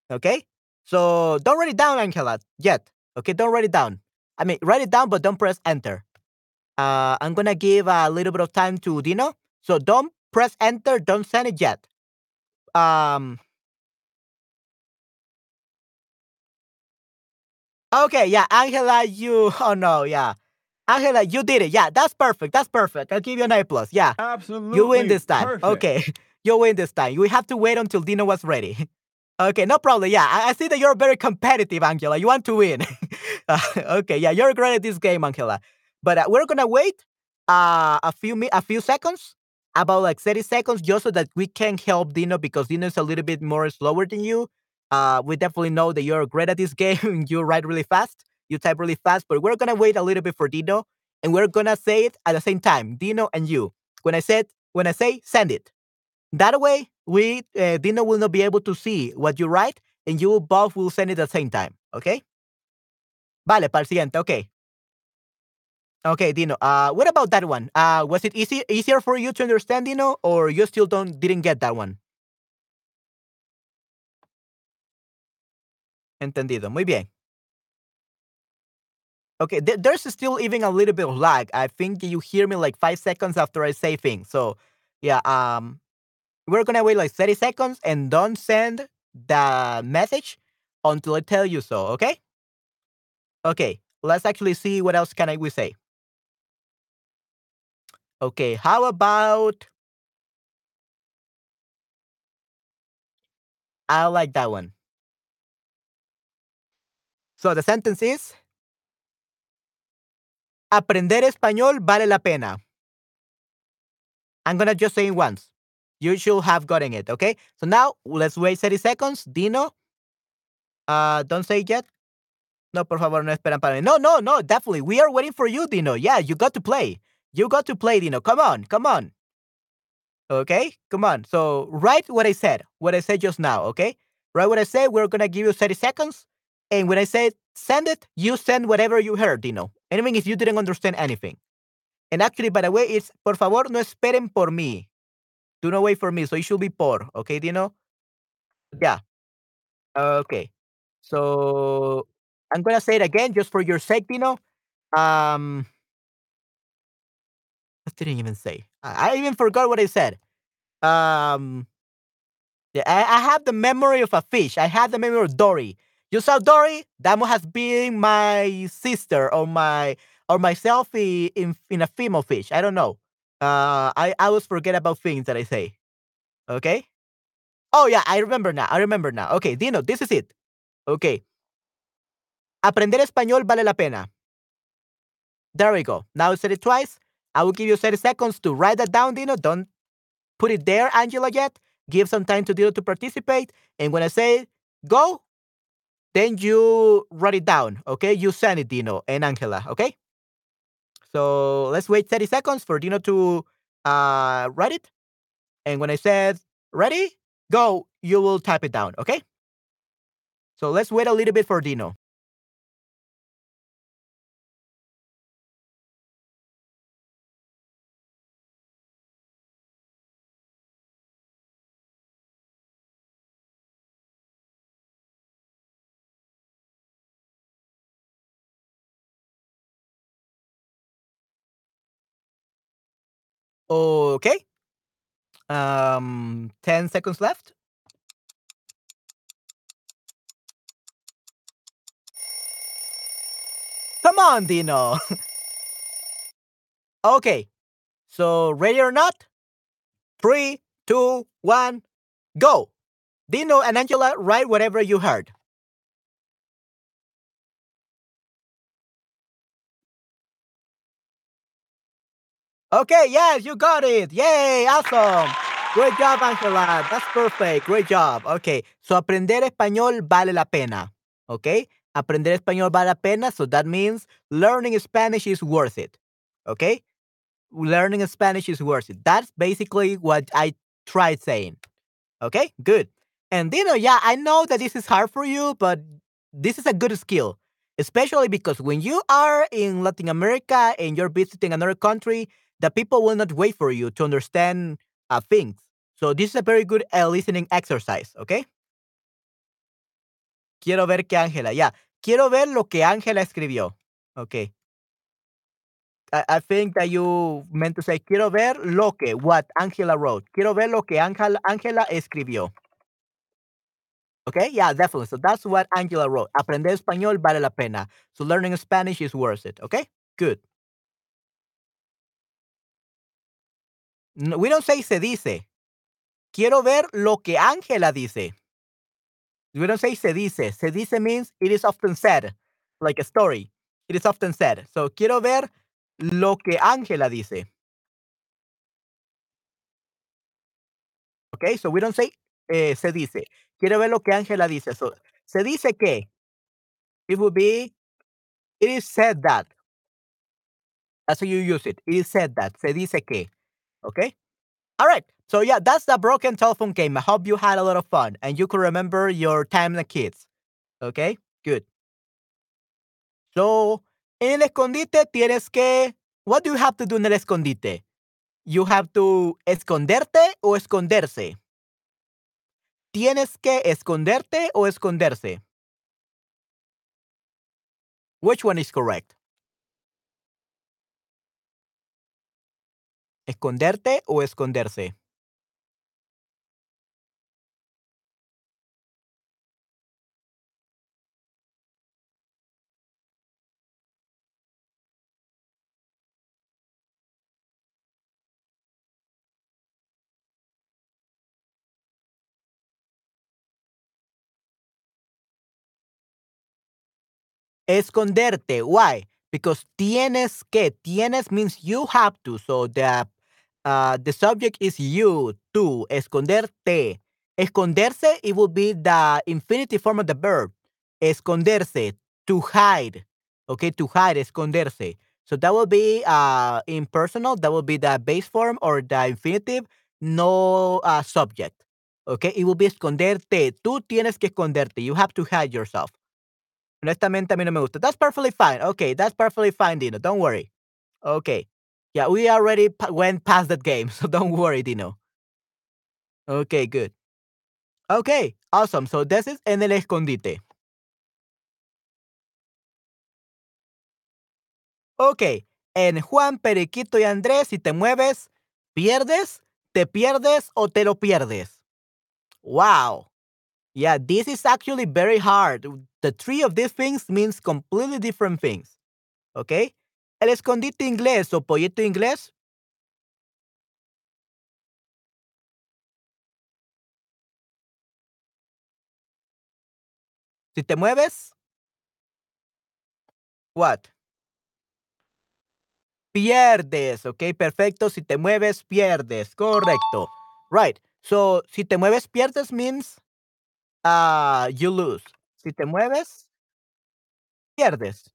Okay, so don't write it down, Angela, yet. Okay, don't write it down. I mean, write it down, but don't press enter. Uh, I'm gonna give a little bit of time to Dino, so don't press enter. Don't send it yet. Um. Okay, yeah, Angela, you. Oh no, yeah, Angela, you did it. Yeah, that's perfect. That's perfect. I'll give you an A plus. Yeah, Absolutely. you win this time. Perfect. Okay, you win this time. We have to wait until Dino was ready. Okay, no problem. Yeah, I, I see that you're very competitive, Angela. You want to win. Uh, okay, yeah, you're great at this game, Angela. But uh, we're gonna wait uh, a few mi- a few seconds, about like 30 seconds, just so that we can help Dino because Dino is a little bit more slower than you. Uh, we definitely know that you're great at this game. you write really fast, you type really fast. But we're gonna wait a little bit for Dino, and we're gonna say it at the same time, Dino and you. When I said when I say send it, that way we uh, Dino will not be able to see what you write, and you both will send it at the same time. Okay? Vale, para el siguiente. Okay. Okay, Dino. Uh, what about that one? Uh, was it easy easier for you to understand, Dino, or you still don't didn't get that one? Entendido. Muy bien. Okay, th- there's still even a little bit of lag. I think you hear me like five seconds after I say things. So, yeah, um, we're gonna wait like 30 seconds and don't send the message until I tell you so. Okay? Okay. Let's actually see what else can I we say. Okay, how about I like that one. So the sentence is Aprender español vale la pena. I'm gonna just say it once. You should have gotten it, okay? So now let's wait 30 seconds. Dino, uh, don't say it yet. No, por favor, no esperan para mí. No, no, no, definitely. We are waiting for you, Dino. Yeah, you got to play. You got to play, Dino. Come on, come on. Okay, come on. So write what I said, what I said just now, okay? Write what I said. We're gonna give you 30 seconds. And when I say send it, you send whatever you heard, Dino. Even if you didn't understand anything. And actually, by the way, it's por favor no esperen por mí. Do not wait for me. So it should be por, okay, Dino? Yeah. Okay. So I'm gonna say it again just for your sake, Dino. Um didn't even say. I, I even forgot what I said. Um yeah, I, I have the memory of a fish. I have the memory of Dory. You saw Dory? Must have been my sister or my or myself in in a female fish. I don't know. Uh I, I always forget about things that I say. Okay? Oh yeah, I remember now. I remember now. Okay, Dino, this is it. Okay. Aprender español vale la pena. There we go. Now I said it twice. I will give you 30 seconds to write that down, Dino. Don't put it there, Angela, yet. Give some time to Dino to participate. And when I say go, then you write it down. Okay? You send it, Dino and Angela. Okay? So let's wait 30 seconds for Dino to uh, write it. And when I said ready, go, you will type it down. Okay? So let's wait a little bit for Dino. Okay. Um, 10 seconds left. Come on, Dino. okay. So, ready or not? Three, two, one, go. Dino and Angela, write whatever you heard. Okay, yes, you got it. Yay, awesome. Great job, Angela. That's perfect. Great job. Okay, so aprender español vale la pena. Okay, aprender español vale la pena. So that means learning Spanish is worth it. Okay, learning Spanish is worth it. That's basically what I tried saying. Okay, good. And know, yeah, I know that this is hard for you, but this is a good skill, especially because when you are in Latin America and you're visiting another country, the people will not wait for you to understand uh, things. So this is a very good uh, listening exercise, okay? Quiero ver que Ángela, yeah. Quiero ver lo que Ángela escribió. Okay. I, I think that you meant to say, quiero ver lo que, what Angela wrote. Quiero ver lo que Ángela, Ángela escribió. Okay, yeah, definitely. So that's what Angela wrote. Aprender español vale la pena. So learning Spanish is worth it. Okay, good. We don't say se dice. Quiero ver lo que Angela dice. We don't say se dice. Se dice means it is often said, like a story. It is often said. So quiero ver lo que Angela dice. Okay, so we don't say eh, se dice. Quiero ver lo que Ángela dice. So, se dice que. It would be, it is said that. That's how you use it. It is said that. Se dice que. Okay? All right. So, yeah, that's the broken telephone game. I hope you had a lot of fun and you could remember your time the kids. Okay? Good. So, en el escondite tienes que. What do you have to do en el escondite? You have to esconderte o esconderse. ¿Tienes que esconderte o esconderse? Which one is correct? ¿Esconderte o esconderse? Esconderte. Why? Because tienes que. Tienes means you have to. So the uh, the subject is you, tú. Esconderte. Esconderse, it would be the infinitive form of the verb. Esconderse. To hide. Okay, to hide, esconderse. So that will be uh, impersonal. That will be the base form or the infinitive, no uh, subject. Okay, it will be esconderte. Tú tienes que esconderte. You have to hide yourself. Honestamente, a mí no me gusta. That's perfectly fine. Okay, that's perfectly fine, Dino. Don't worry. Okay. Yeah, we already went past that game, so don't worry, Dino. Okay, good. Okay, awesome. So this is en el escondite. Ok, en Juan, Periquito y Andrés, si te mueves, pierdes, te pierdes o te lo pierdes. Wow. Yeah, this is actually very hard. The three of these things means completely different things. Okay? El escondite inglés o pollito inglés. Si te mueves. What? Pierdes, ok, perfecto. Si te mueves, pierdes. Correcto. Right. So, si te mueves, pierdes means uh, you lose. Si te mueves, pierdes.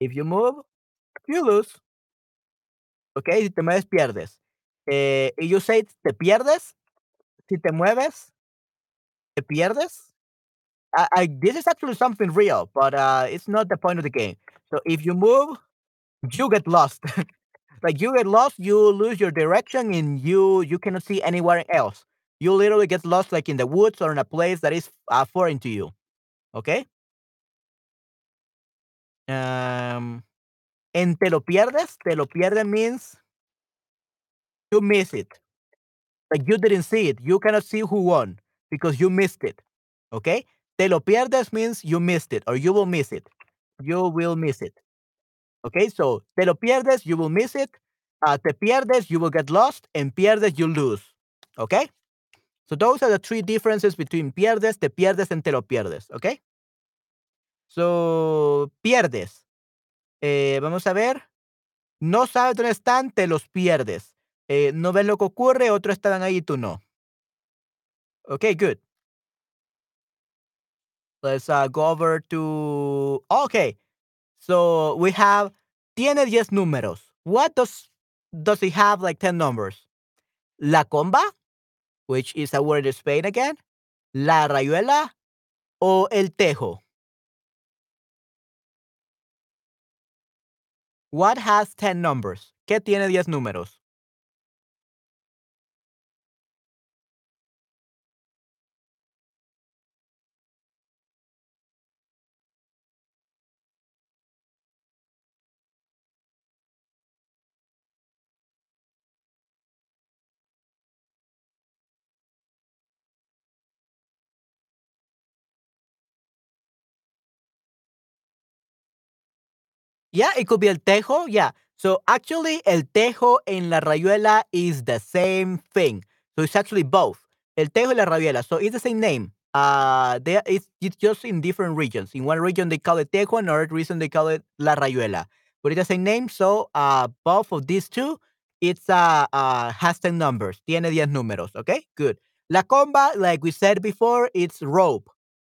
If you move, you lose. Ok, si te mueves, pierdes. Eh, y you say, ¿te pierdes? Si te mueves, ¿te pierdes? I, I, this is actually something real, but uh, it's not the point of the game. So if you move, you get lost. like you get lost, you lose your direction, and you you cannot see anywhere else. You literally get lost, like in the woods or in a place that is uh, foreign to you. Okay. Um, en te lo pierdes, te lo pierdes means you miss it. Like you didn't see it. You cannot see who won because you missed it. Okay? Te lo pierdes means you missed it or you will miss it. You will miss it. Okay? So, te lo pierdes, you will miss it. Uh, te pierdes, you will get lost. And pierdes, you lose. Okay? So, those are the three differences between pierdes, te pierdes, and te lo pierdes. Okay? So, pierdes. Eh, vamos a ver. no sabes dónde están, te los pierdes. Eh, no ves lo que ocurre, otros están ahí y tú no. Okay, good. Let's uh, go over to. Okay, so we have. Tiene 10 números. What does does it have like 10 numbers? La comba, which is a word in Spain again. La rayuela o el tejo. What has 10 numbers? ¿Qué tiene 10 números? Yeah, it could be el tejo. Yeah. So actually, el tejo en la rayuela is the same thing. So it's actually both. El tejo y la rayuela. So it's the same name. Uh, they, it's, it's just in different regions. In one region they call it tejo, in another region they call it la rayuela. But it's the same name. So uh, both of these two, it's uh, uh has 10 numbers. Tiene 10 números. Okay, good. La comba, like we said before, it's rope.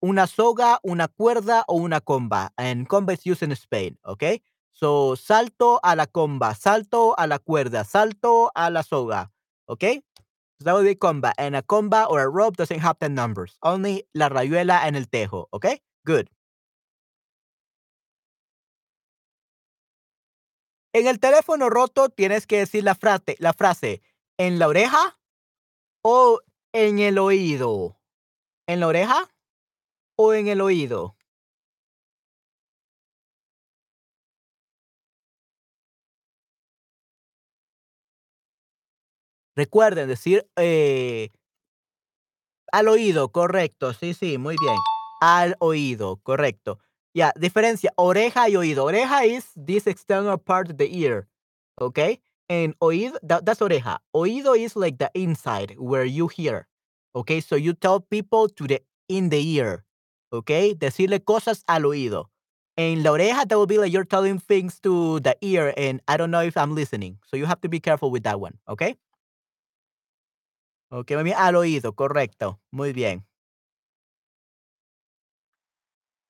Una soga, una cuerda o una comba. And comba is used in Spain. Okay. So salto a la comba, salto a la cuerda, salto a la soga. Okay. So that would be comba. And a comba or a rope doesn't have 10 numbers. Only la rayuela and el tejo. Okay. Good. En el teléfono roto tienes que decir la frase, la frase en la oreja o en el oído. ¿En la oreja o en el oído? Recuerden decir eh, al oído, correcto. Sí, sí, muy bien. Al oído, correcto. Ya, diferencia, oreja y oído. Oreja is this external part of the ear, okay? And oído, that, that's oreja. Oído is like the inside where you hear, okay? So you tell people to the in the ear, okay? Decirle cosas al oído. En la oreja, that will be like you're telling things to the ear, and I don't know if I'm listening. So you have to be careful with that one, okay? Ok, muy. Al oído, correcto. Muy bien.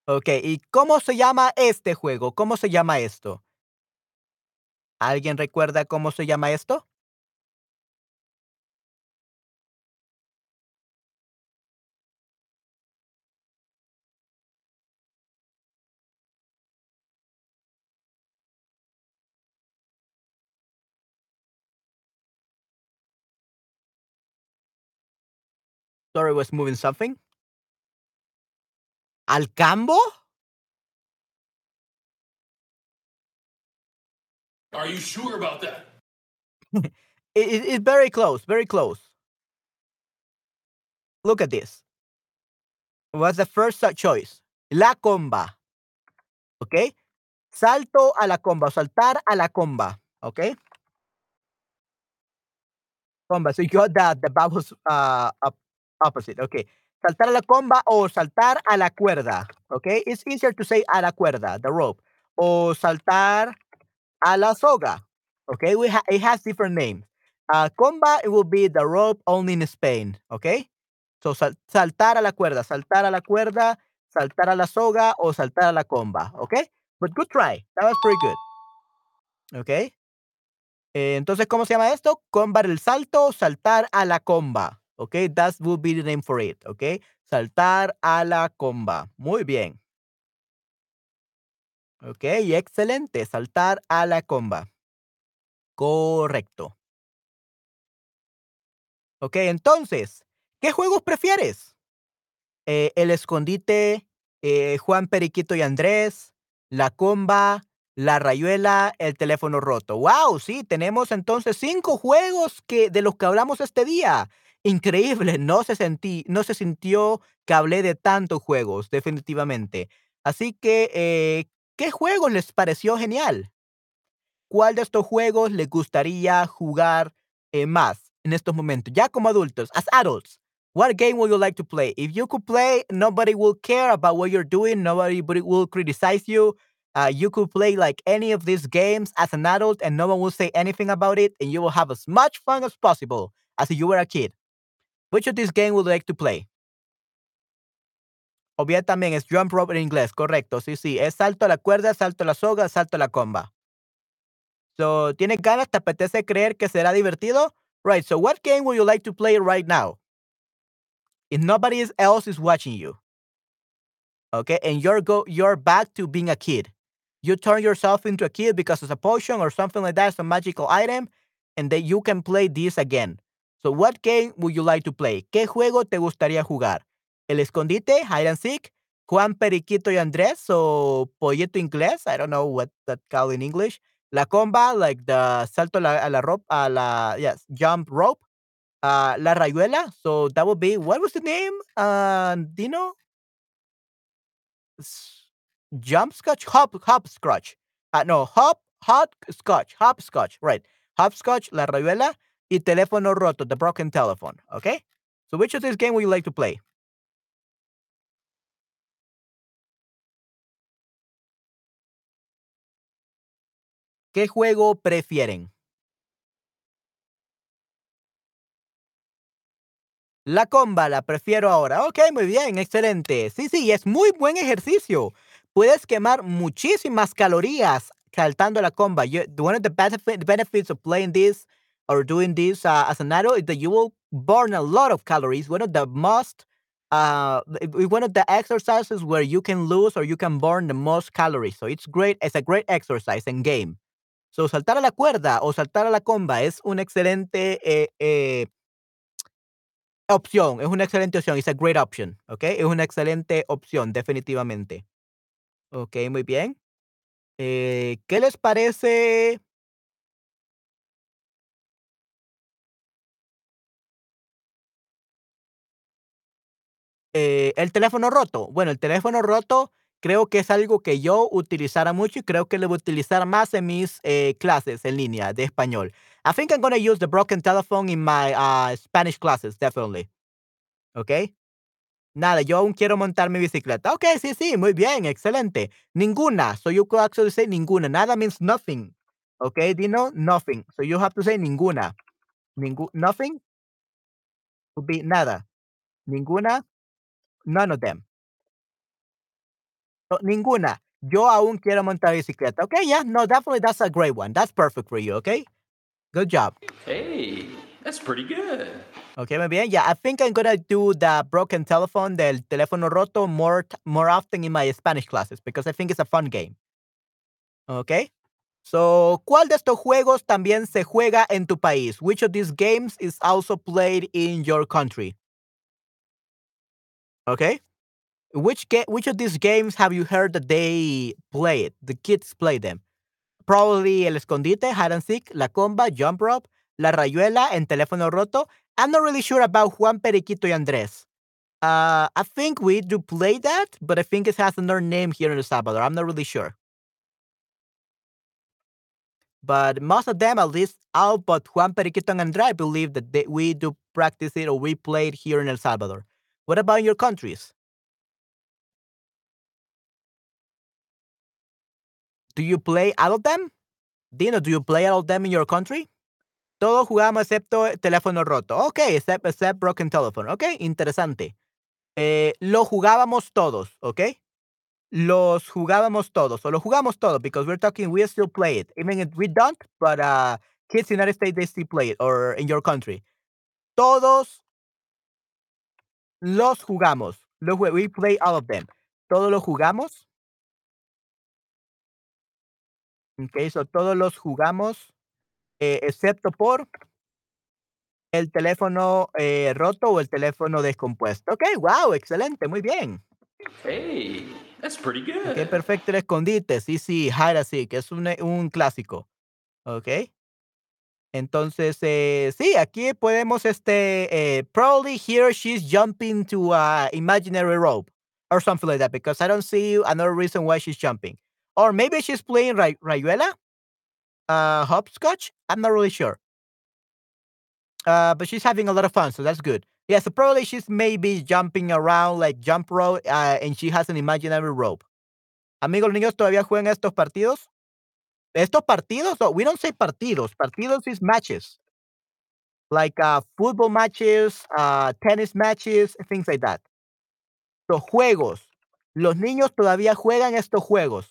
Ok, ¿y cómo se llama este juego? ¿Cómo se llama esto? ¿Alguien recuerda cómo se llama esto? Sorry, was moving something. ¿Al cambo? Are you sure about that? it, it, it's very close, very close. Look at this. What's the first choice? La comba. Okay? Salto a la comba, saltar a la comba. Okay? Comba. So you got that the vowels uh, opposite. Okay. Saltar a la comba o saltar a la cuerda. Okay. It's easier to say a la cuerda, the rope. O saltar a la soga. Okay. We ha it has different names. Uh, comba, it will be the rope only in Spain. Okay. So sal saltar a la cuerda, saltar a la cuerda, saltar a la soga o saltar a la comba. Okay. But good try. That was pretty good. Okay. Entonces, ¿cómo se llama esto? Comba el salto, saltar a la comba. Okay, that would be the name for it. Okay, saltar a la comba. Muy bien. Ok, excelente. Saltar a la comba. Correcto. Ok, entonces, ¿qué juegos prefieres? Eh, el escondite, eh, Juan Periquito y Andrés, la comba, la rayuela, el teléfono roto. ¡Wow! Sí, tenemos entonces cinco juegos que, de los que hablamos este día. Increíble, no se, sentí, no se sintió que hablé de tantos juegos, definitivamente. Así que, eh, ¿qué juegos les pareció genial? ¿Cuál de estos juegos les gustaría jugar eh, más en estos momentos? Ya como adultos, as adults, what game would you like to play? If you could play, nobody will care about what you're doing, nobody will criticize you. Uh, you could play like any of these games as an adult and no one will say anything about it, and you will have as much fun as possible as if you were a kid. Which of these games would you like to play? O bien también es jump rope en inglés, correcto. Sí, sí. Es salto a la cuerda, salto a la soga, salto a la comba. So, ¿tienes ganas? ¿Te apetece creer que será divertido? Right. So, what game would you like to play right now? If nobody else is watching you. Okay, and you're go you're back to being a kid. You turn yourself into a kid because it's a potion or something like that, some magical item, and then you can play this again. So, what game would you like to play? ¿Qué juego te gustaría jugar? El escondite, hide and seek, Juan Periquito y Andrés, o pollito inglés. I don't know what that called in English. La comba, like the salto a la, a la rope, a la yes, jump rope. Uh, la rayuela. So that would be what was the name? Dino. Jump scotch, hop, hopscotch. Uh, no, hop, hot scotch, hopscotch. Right, hopscotch, la rayuela, y teléfono roto, the broken telephone. Okay. So which of this game would you like to play? ¿Qué juego prefieren? La comba la prefiero ahora. Ok, muy bien, excelente. Sí, sí, es muy buen ejercicio. Puedes quemar muchísimas calorías saltando la comba. One of the benefit, benefits of playing this or doing this uh, as an adult is that you will burn a lot of calories. One of the most, uh, one of the exercises where you can lose or you can burn the most calories. So it's great. It's a great exercise and game. So saltar a la cuerda o saltar a la comba es una excelente eh, eh, opción, es una excelente opción, it's a great option, ¿ok? Es una excelente opción, definitivamente. Ok, muy bien. Eh, ¿Qué les parece? Eh, el teléfono roto. Bueno, el teléfono roto creo que es algo que yo utilizara mucho y creo que lo voy a utilizar más en mis eh, clases en línea de español. I think I'm going to use the broken telephone in my uh, Spanish classes, definitely. ¿Ok? Nada, yo aún quiero montar mi bicicleta. Ok, sí, sí, muy bien, excelente. Ninguna. So you could actually say ninguna. Nada means nothing. Ok, Dino, nothing. So you have to say ninguna. Ningu nothing be nada. Ninguna, none of them. So, ninguna. Yo aún quiero montar bicicleta. Okay, yeah, no, definitely that's a great one. That's perfect for you, okay? Good job. Hey, that's pretty good. Okay, muy bien. Yeah, I think I'm gonna do the broken telephone, del teléfono roto, more t- more often in my Spanish classes because I think it's a fun game. Okay. So, ¿cuál de estos juegos también se juega en tu país? Which of these games is also played in your country? Okay. Which ga- which of these games have you heard that they play it? The kids play them. Probably el escondite, hide and seek, la comba, jump rope, la rayuela, en teléfono roto. I'm not really sure about Juan Periquito y Andrés. Uh, I think we do play that, but I think it has another name here in El Salvador. I'm not really sure. But most of them, at least all but Juan Periquito and Andrés, I believe that they, we do practice it or we play it here in El Salvador. What about your countries? Do you play all of them? Dino, do you play all of them in your country? Todos jugamos excepto teléfono roto. Ok, except, except broken telephone. Ok, interesante. Eh, lo jugábamos todos, ok? Los jugábamos todos, o lo jugamos todos, because we're talking, we still play it. Even if we don't, but uh, kids in the United States, they still play it, or in your country. Todos los jugamos. Los we play all of them. Todos los jugamos. Ok, so todos los jugamos, eh, excepto por el teléfono eh, roto o el teléfono descompuesto. Ok, wow, excelente, muy bien. Hey, that's pretty good. Ok, perfecto el escondite. Sí, sí, hide and seek, es un, un clásico. Ok. Entonces, eh, sí, aquí podemos, este, eh, probably here she's jumping to a imaginary rope or something like that because I don't see another reason why she's jumping. Or maybe she's playing Ray- Rayuela, uh, hopscotch. I'm not really sure. Uh, but she's having a lot of fun, so that's good. Yeah, so probably she's maybe jumping around like jump rope, uh, and she has an imaginary rope. Amigos, ¿los niños todavía juegan estos partidos? Estos partidos, we don't say partidos. Partidos is matches. Like uh, football matches, uh, tennis matches, things like that. Los juegos. Los niños todavía juegan estos juegos.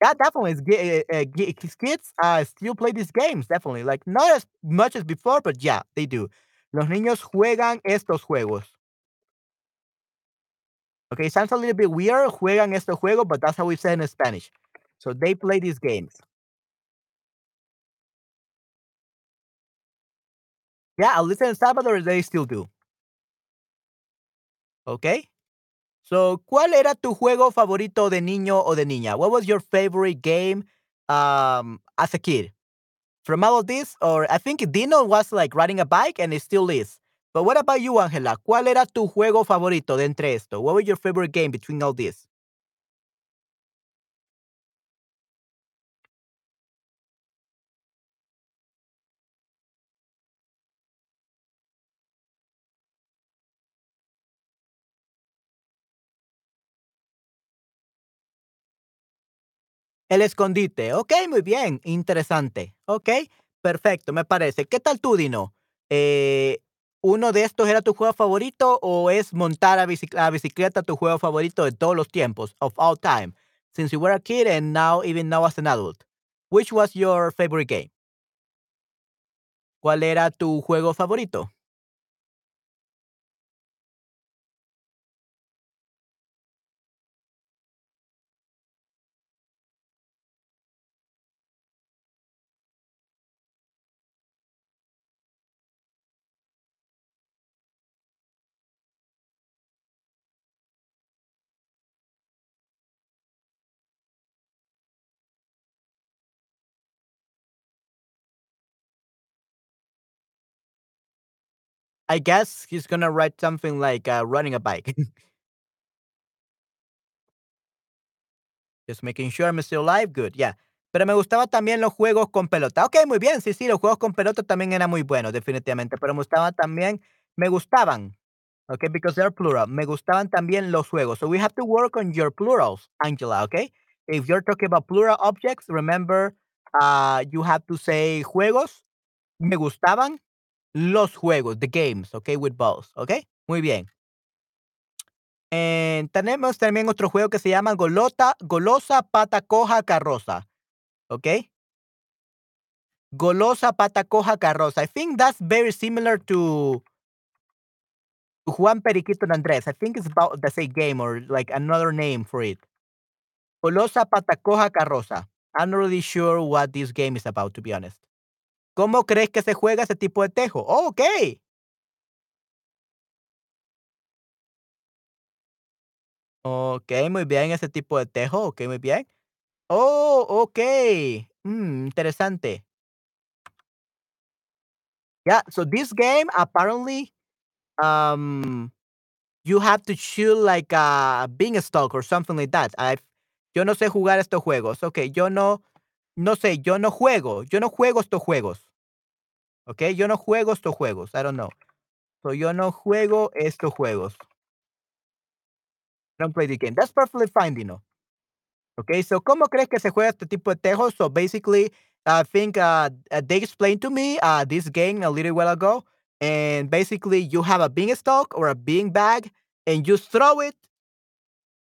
Yeah, definitely. Uh, uh, kids uh, still play these games, definitely. Like, not as much as before, but yeah, they do. Los niños juegan estos juegos. Okay, sounds a little bit weird, juegan estos juegos, but that's how we say it in Spanish. So they play these games. Yeah, at least in Salvador they still do. Okay. So, ¿cuál era tu juego favorito de niño o de niña? What was your favorite game um, as a kid? From all of this, or I think Dino was like riding a bike and it still is. But what about you, Angela? ¿Cuál era tu juego favorito de entre esto? What was your favorite game between all this? El escondite. Ok, muy bien. Interesante. Ok, perfecto, me parece. ¿Qué tal tú, Dino? Eh, ¿Uno de estos era tu juego favorito o es montar a, bicicleta tu juego favorito de todos los tiempos, of all time, since you were a kid and now even now as an adult? Which was your favorite game? ¿Cuál era tu juego favorito? I guess he's gonna write something like uh, running a bike. Just making sure I'm still alive, good, yeah. Pero me gustaba también los juegos con pelota. Ok, muy bien, sí, sí, los juegos con pelota también eran muy buenos, definitivamente. Pero me gustaba también, me gustaban, ok, because they're plural. Me gustaban también los juegos. So we have to work on your plurals, Angela, okay? If you're talking about plural objects, remember, uh, you have to say juegos. Me gustaban, los juegos, the games, ¿ok? With balls, ¿ok? Muy bien. Eh, tenemos también otro juego que se llama Golota, Golosa, Pata Coja, Carroza, ¿ok? Golosa, Pata Coja, Carroza. I think that's very similar to, Juan Periquito and Andrés. I think it's about the same game or like another name for it. Golosa, Pata Coja, Carroza. I'm not really sure what this game is about, to be honest. ¿Cómo crees que se juega ese tipo de tejo? Oh, ok. Ok, muy bien, ese tipo de tejo. Ok, muy bien. Oh, ok. Mm, interesante. Yeah, so this game apparently um you have to shoot like a beanstalk or something like that. I've, yo no sé jugar estos juegos. Ok, yo no no sé, yo no juego, yo no juego estos juegos. ¿Ok? Yo no juego estos juegos. I don't know. So yo no juego estos juegos. Don't play the game. That's perfectly fine, Dino. Okay, so ¿cómo crees que se juega este tipo de tejos? So basically, I think uh, uh, they explained to me uh, this game a little while ago. And basically, you have a beanstalk or a bean bag, and you throw it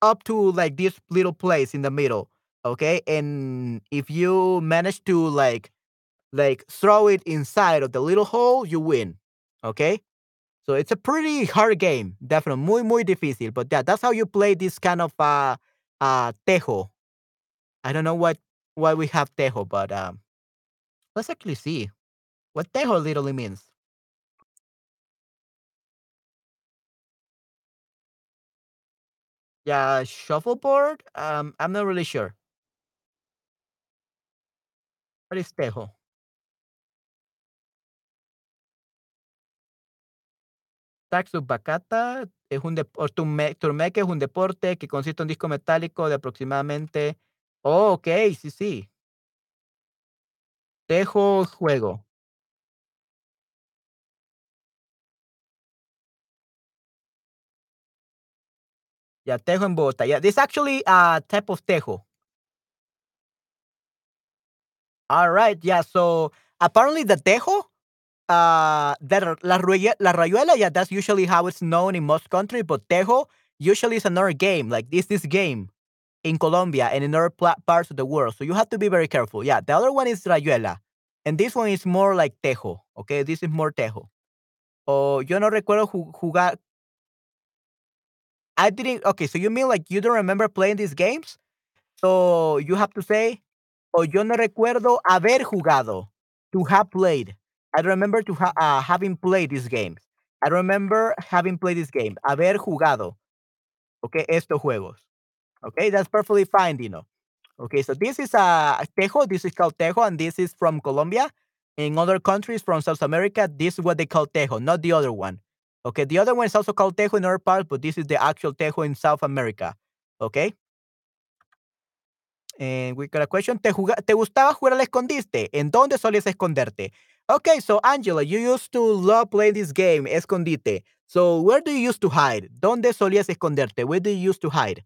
up to like this little place in the middle. Okay, and if you manage to like like throw it inside of the little hole, you win. Okay, so it's a pretty hard game, definitely muy muy difícil. But yeah, that's how you play this kind of uh uh tejo. I don't know what why we have tejo, but um, let's actually see what tejo literally means. Yeah, shuffleboard. Um, I'm not really sure. What is tejo? Taxu Bacata es un turmeque es un deporte que consiste en un disco metálico de aproximadamente. Oh, ok, sí, sí. Tejo juego. Yeah, tejo en Bogotá. Yeah, this is actually a type of tejo. All right. Yeah. So apparently the tejo, uh, that la, la rayuela, yeah, that's usually how it's known in most countries. But tejo usually is another game. Like this, this game in Colombia and in other parts of the world. So you have to be very careful. Yeah. The other one is rayuela, and this one is more like tejo. Okay, this is more tejo. Oh, yo no recuerdo ju- jugar. I didn't. Okay, so you mean like you don't remember playing these games? So you have to say, o yo no recuerdo haber jugado, to have played. I remember to ha- uh, having played these games. I remember having played this game. Haber jugado. Okay, estos juegos. Okay, that's perfectly fine, Dino. Okay, so this is a uh, tejo. This is called tejo, and this is from Colombia. In other countries from South America, this is what they call tejo, not the other one. Okay, the other one is also called tejo in other parts, but this is the actual tejo in South America. Okay. And we got a question. ¿Te, ¿Te gustaba jugar al escondite? ¿En dónde solías esconderte? Okay, so Angela, you used to love playing this game, escondite. So where do you used to hide? ¿Dónde solías esconderte? Where do you used to hide?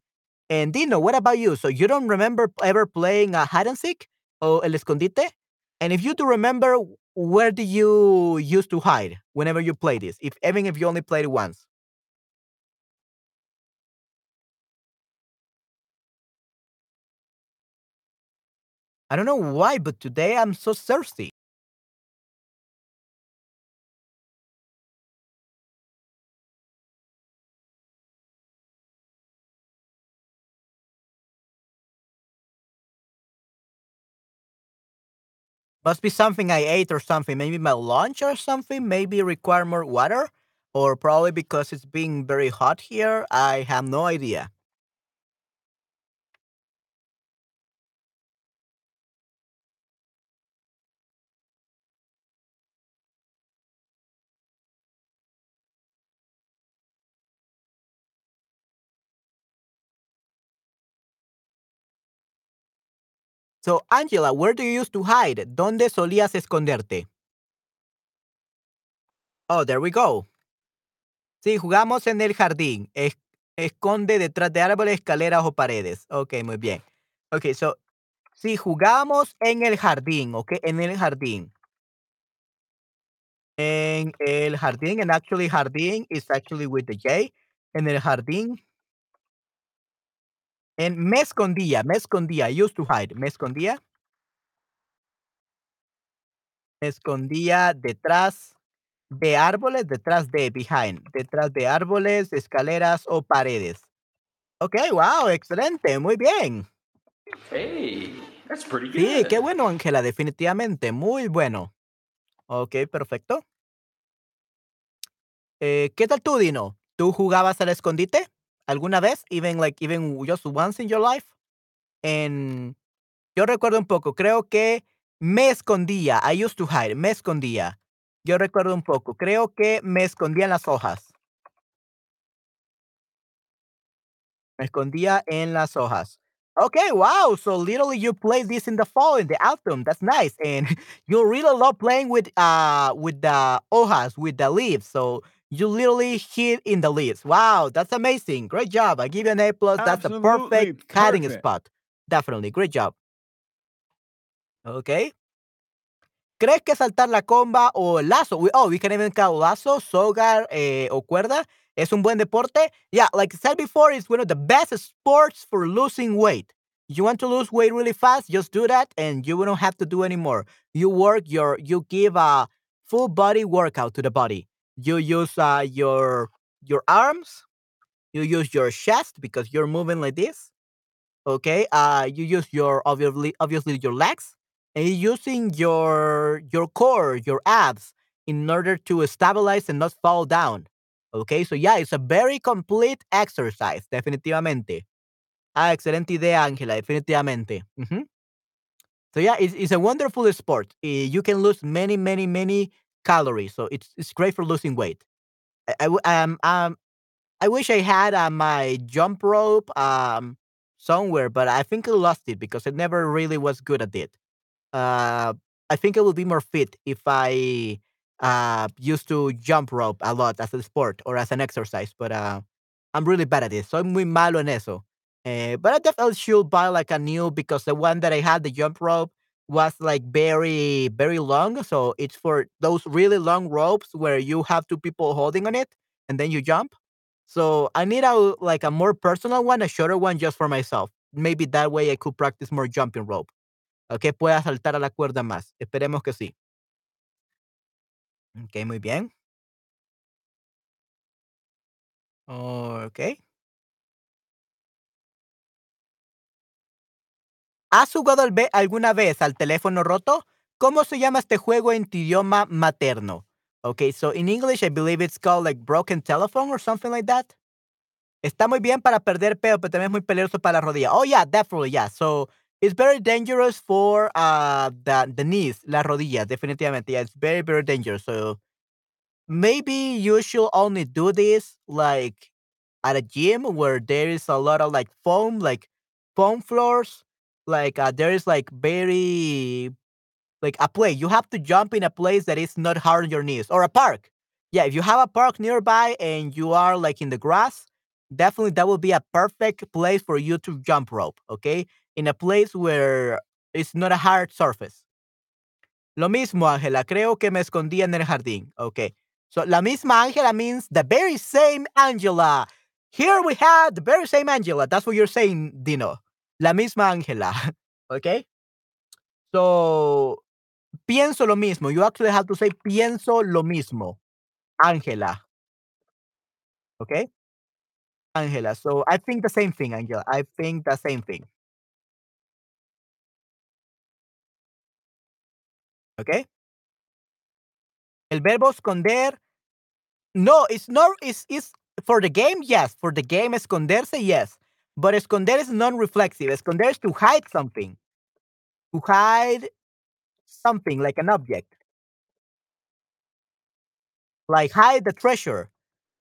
And Dino, what about you? So you don't remember ever playing a hide and seek or el escondite? And if you do remember, where do you used to hide whenever you play this? If even if you only played it once. I don't know why, but today I'm so thirsty. Must be something I ate or something. Maybe my lunch or something. Maybe require more water. Or probably because it's being very hot here. I have no idea. So, Angela, where do you used to hide? ¿Dónde solías esconderte? Oh, there we go. Sí, jugamos en el jardín. Es- esconde detrás de árboles, escaleras o paredes. Ok, muy bien. Ok, so, sí, jugamos en el jardín, ok, en el jardín. En el jardín, and actually jardín is actually with the J. En el jardín. En me escondía, me escondía, used to hide, me escondía. Me escondía detrás de árboles, detrás de, behind, detrás de árboles, escaleras o paredes. Ok, wow, excelente, muy bien. Hey, that's pretty good. Sí, qué bueno, Ángela, definitivamente, muy bueno. Ok, perfecto. Eh, ¿Qué tal tú, Dino? ¿Tú jugabas al escondite alguna vez? Even like even just once in your life? En yo recuerdo un poco, creo que me escondía. I used to hide, me escondía. Yo recuerdo un poco, creo que me escondía en las hojas. Me escondía en las hojas. Okay, wow. So literally you play this in the fall, in the autumn. That's nice. And you really love playing with uh with the hojas, with the leaves. So you literally hit in the leaves. Wow, that's amazing. Great job. I give you an A plus. That's a Absolutely perfect cutting spot. Definitely. Great job. Okay. ¿Crees que saltar la comba o el lazo? we- Oh, we can even call lazo, soga eh, o cuerda. Es un buen deporte. Yeah, like I said before, it's one of the best sports for losing weight. You want to lose weight really fast? Just do that, and you don't have to do anymore. You work your, you give a full body workout to the body. You use uh, your your arms. You use your chest because you're moving like this. Okay. Uh, you use your obviously obviously your legs, and you're using your your core, your abs, in order to stabilize and not fall down. Okay, so yeah, it's a very complete exercise, definitivamente. Ah, excelente idea, Ángela, definitivamente. Ujú. So yeah, it's, it's a wonderful sport. Eh, you can lose many, many, many calories. So it's it's great for losing weight. I, I um, um, I wish I had uh, my jump rope um somewhere, but I think I lost it because I never really was good at it. Uh, I think I would be more fit if I uh used to jump rope a lot as a sport or as an exercise. But uh, I'm really bad at this. Soy muy malo en eso. Eh, but I definitely should buy like a new because the one that I had, the jump rope, was like very, very long. So it's for those really long ropes where you have two people holding on it and then you jump. So I need a like a more personal one, a shorter one just for myself. Maybe that way I could practice more jumping rope. Ok, pueda saltar a la cuerda más. Esperemos que sí. Ok, muy bien. Ok. ¿Has jugado alguna vez al teléfono roto? ¿Cómo se llama este juego en tu idioma materno? Okay, so in English, I believe it's called like broken telephone or something like that. Está muy bien para perder pelo, pero también es muy peligroso para la rodilla. Oh yeah, definitely, yeah. So it's very dangerous for uh the the knees, la rodilla, definitivamente. Yeah, it's very very dangerous. So maybe you should only do this like at a gym where there is a lot of like foam, like foam floors. Like uh, there is like very like a place. You have to jump in a place that is not hard on your knees or a park. Yeah, if you have a park nearby and you are like in the grass, definitely that will be a perfect place for you to jump rope. Okay, in a place where it's not a hard surface. Lo mismo, Ángela. Creo que me escondía en el jardín. Okay. So la misma Ángela means the very same Angela. Here we have the very same Angela. That's what you're saying, Dino. La misma Ángela. Okay. So pienso lo mismo. You actually have to say pienso lo mismo. Ángela. Okay. Ángela. So I think the same thing, Angela. I think the same thing. Okay. El verbo esconder. No, it's not. It's, it's for the game. Yes, for the game, esconderse. Yes, but esconder is non-reflexive. Esconder is to hide something. To hide something like an object. Like hide the treasure.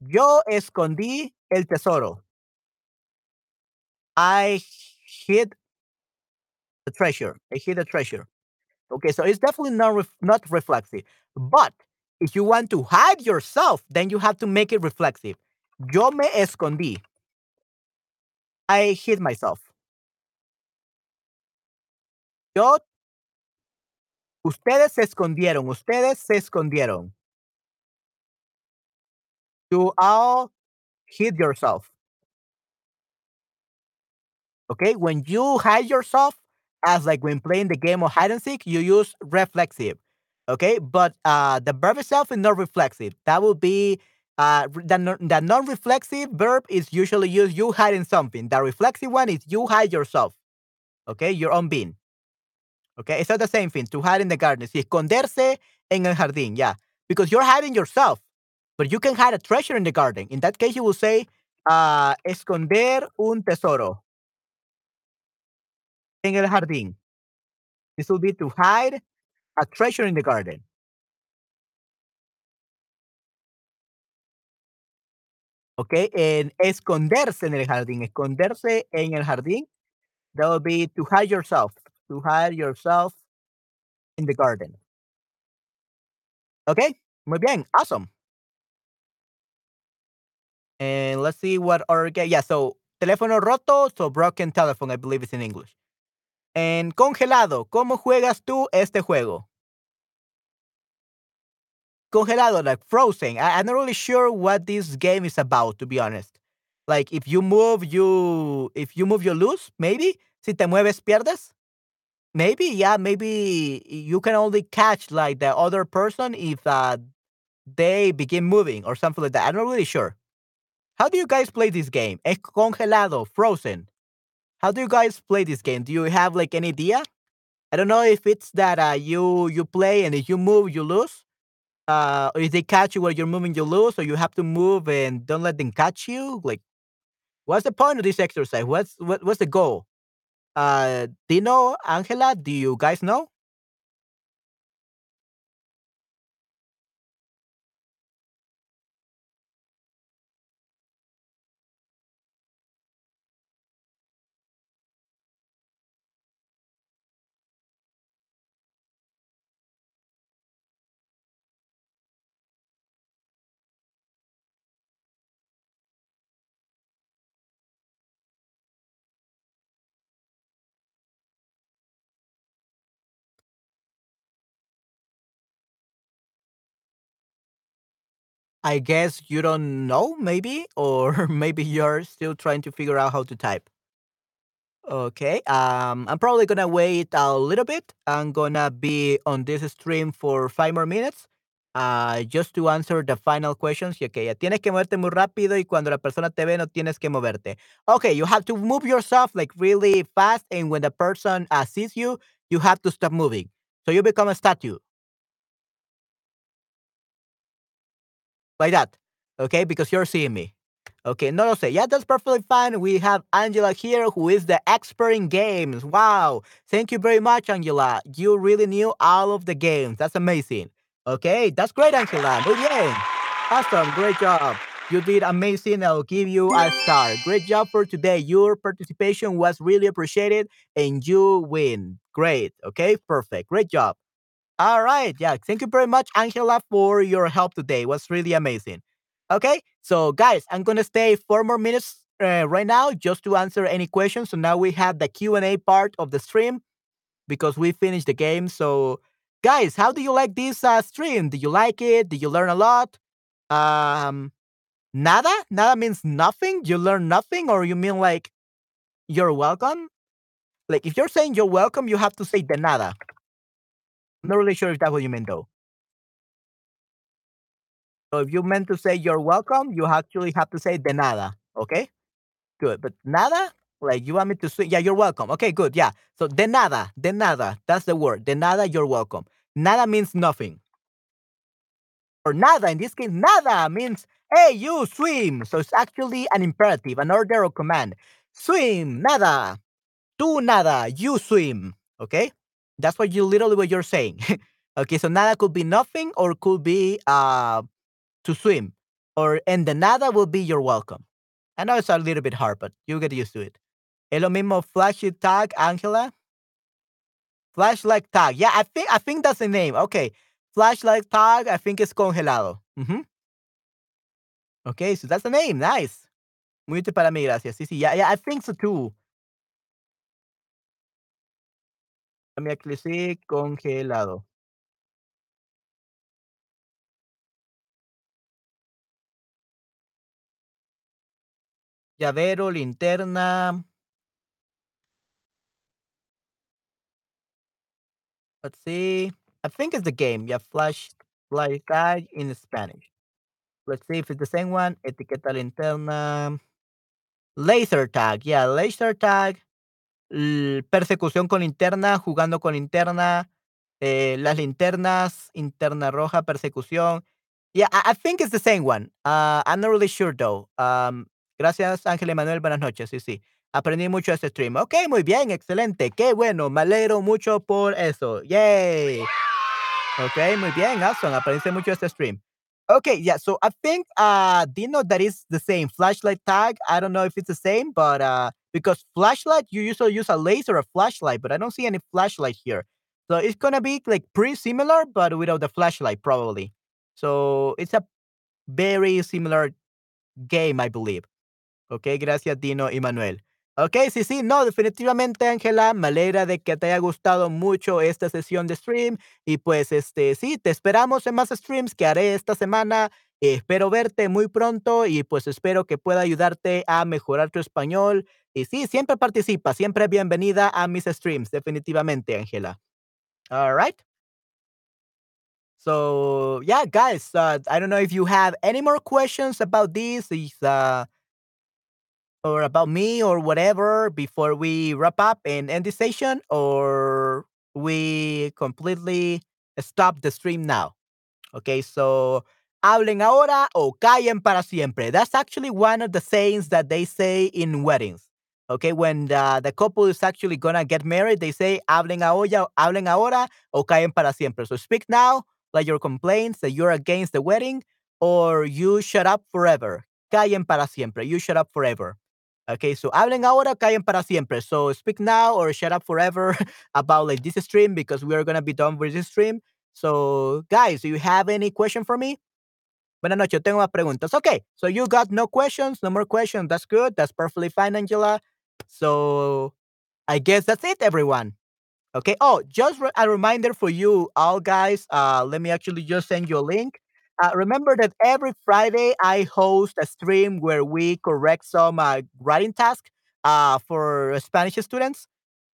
Yo escondí el tesoro. I hid the treasure. I hid the treasure. Okay, so it's definitely not ref- not reflexive. But if you want to hide yourself, then you have to make it reflexive. Yo me escondí. I hid myself. Yo. Ustedes se escondieron. Ustedes se escondieron. You all hid yourself. Okay, when you hide yourself, as like when playing the game of hide and seek, you use reflexive. Okay, but uh, the verb itself is not reflexive. That would be uh, the, the non-reflexive verb is usually used you hiding something. The reflexive one is you hide yourself. Okay, your own being. Okay, it's not the same thing. To hide in the garden. Sí, esconderse en el jardín. Yeah, because you're hiding yourself, but you can hide a treasure in the garden. In that case, you will say uh, esconder un tesoro en el jardín. This will be to hide a treasure in the garden. Okay, and esconderse en el jardín. Esconderse en el jardín. That will be to hide yourself. To hide yourself in the garden. Okay, muy bien. Awesome. And let's see what ga- Yeah, so teléfono roto, so broken telephone, I believe it's in English. And congelado, ¿cómo juegas tú este juego? Congelado, like frozen. I, I'm not really sure what this game is about, to be honest. Like if you move, you if you move, you lose. Maybe si te mueves, pierdes. Maybe yeah, maybe you can only catch like the other person if uh, they begin moving or something like that. I'm not really sure. How do you guys play this game? Es congelado, frozen. How do you guys play this game? Do you have like any idea? I don't know if it's that uh, you you play and if you move you lose. Uh, if they catch you while you're moving you lose, or you have to move and don't let them catch you. Like, what's the point of this exercise? What's what, what's the goal? Uh, Dino, Angela, do you guys know? I guess you don't know, maybe, or maybe you're still trying to figure out how to type. Okay, um, I'm probably gonna wait a little bit. I'm gonna be on this stream for five more minutes, uh, just to answer the final questions. Okay, tienes que moverte muy rápido y cuando la persona te ve no tienes que moverte. Okay, you have to move yourself like really fast, and when the person uh, sees you, you have to stop moving. So you become a statue. Like that. Okay, because you're seeing me. Okay, no no, say, Yeah, that's perfectly fine. We have Angela here, who is the expert in games. Wow. Thank you very much, Angela. You really knew all of the games. That's amazing. Okay, that's great, Angela. Muy bien. Awesome. Great job. You did amazing. I'll give you a star. Great job for today. Your participation was really appreciated and you win. Great. Okay, perfect. Great job. All right. Yeah. Thank you very much, Angela, for your help today. It was really amazing. Okay, so guys, I'm gonna stay four more minutes uh, right now just to answer any questions. So now we have the Q and A part of the stream because we finished the game. So, guys, how do you like this uh, stream? Do you like it? Did you learn a lot? Um, nada. Nada means nothing. You learn nothing, or you mean like you're welcome? Like if you're saying you're welcome, you have to say de nada. I'm not really sure if that's what you mean though. So if you meant to say you're welcome, you actually have to say de nada. Okay? Good. But nada? Like you want me to say, yeah, you're welcome. Okay, good. Yeah. So de nada, de nada. That's the word. De nada, you're welcome. Nada means nothing. Or nada, in this case, nada means, hey, you swim. So it's actually an imperative, an order or command. Swim, nada. Do nada, you swim. Okay? That's what you literally what you're saying. okay, so nada could be nothing or could be uh to swim, or and the nada will be your welcome. I know it's a little bit hard, but you get used to it. Es lo mismo flashy tag, Angela. Flashlight tag. Yeah, I think I think that's the name. Okay. Flashlight tag, I think it's congelado. Mm-hmm. Okay, so that's the name. Nice. Muy para mí, gracias. Sí, sí, yeah, yeah, I think so too. Me see congelado. llavero, linterna. Let's see. I think it's the game. Yeah, flash, flash guy in Spanish. Let's see if it's the same one. Etiqueta linterna. Laser tag. Yeah, laser tag. Persecución con linterna, jugando con linterna. Eh, las linternas, interna roja, persecución. Yeah, I, think it's the same one. Uh, I'm not really sure though. Um, Gracias, Ángel Emanuel. Buenas noches. Sí, sí. Aprendí mucho este stream. Ok, muy bien, excelente. Qué bueno. Me alegro mucho por eso. Yay. Ok, muy bien. Awesome. Aprendí mucho este stream. Okay, yeah. So I think uh Dino that is the same flashlight tag. I don't know if it's the same, but uh because flashlight you usually use a laser or flashlight, but I don't see any flashlight here. So it's gonna be like pretty similar, but without the flashlight probably. So it's a very similar game, I believe. Ok, gracias Dino y Manuel. Ok, sí, sí, no, definitivamente, Ángela, me alegra de que te haya gustado mucho esta sesión de stream. Y pues, este, sí, te esperamos en más streams que haré esta semana. Espero verte muy pronto y pues espero que pueda ayudarte a mejorar tu español. Y sí, siempre participa, siempre bienvenida a mis streams, definitivamente, Ángela. All right. So, yeah, guys, uh, I don't know if you have any more questions about this. Is, uh, or about me or whatever before we wrap up and end the session or we completely stop the stream now. Okay, so hablen ahora o callen para siempre. That's actually one of the sayings that they say in weddings. Okay, when the, the couple is actually gonna get married, they say hablen ahora, hablen ahora o callen para siempre. So speak now, like your complaints that you're against the wedding, or you shut up forever. Callen para siempre. You shut up forever. Okay, so hablen ahora, callen para siempre. So speak now or shut up forever about like this stream because we are gonna be done with this stream. So guys, do you have any question for me? Buenas noches, tengo más preguntas. Okay, so you got no questions, no more questions. That's good. That's perfectly fine, Angela. So I guess that's it, everyone. Okay. Oh, just a reminder for you all guys. Uh, let me actually just send you a link. Uh, remember that every Friday I host a stream where we correct some uh, writing task uh, for Spanish students.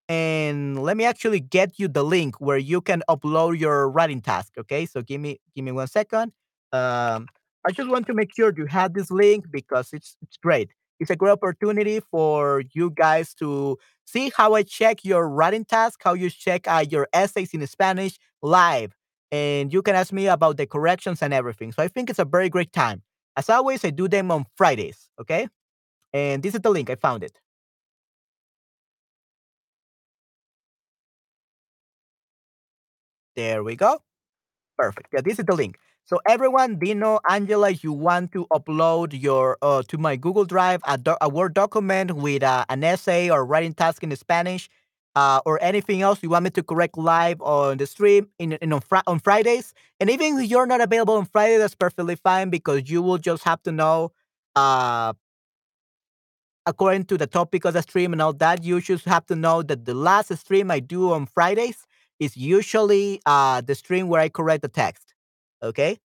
And let me actually get you the link where you can upload your writing task. Okay, so give me give me one second. Um, I just want to make sure you have this link because it's it's great. It's a great opportunity for you guys to see how I check your writing task, how you check uh, your essays in Spanish live and you can ask me about the corrections and everything. So I think it's a very great time. As always, I do them on Fridays, okay? And this is the link. I found it. There we go. Perfect. Yeah, this is the link. So everyone, Dino, Angela, you want to upload your uh, to my Google Drive a, do- a Word document with uh, an essay or writing task in Spanish uh, or anything else you want me to correct live on the stream in, in on, fr- on Fridays. And even if you're not available on Friday, that's perfectly fine because you will just have to know, uh, according to the topic of the stream and all that, you just have to know that the last stream I do on Fridays is usually uh, the stream where I correct the text. Okay.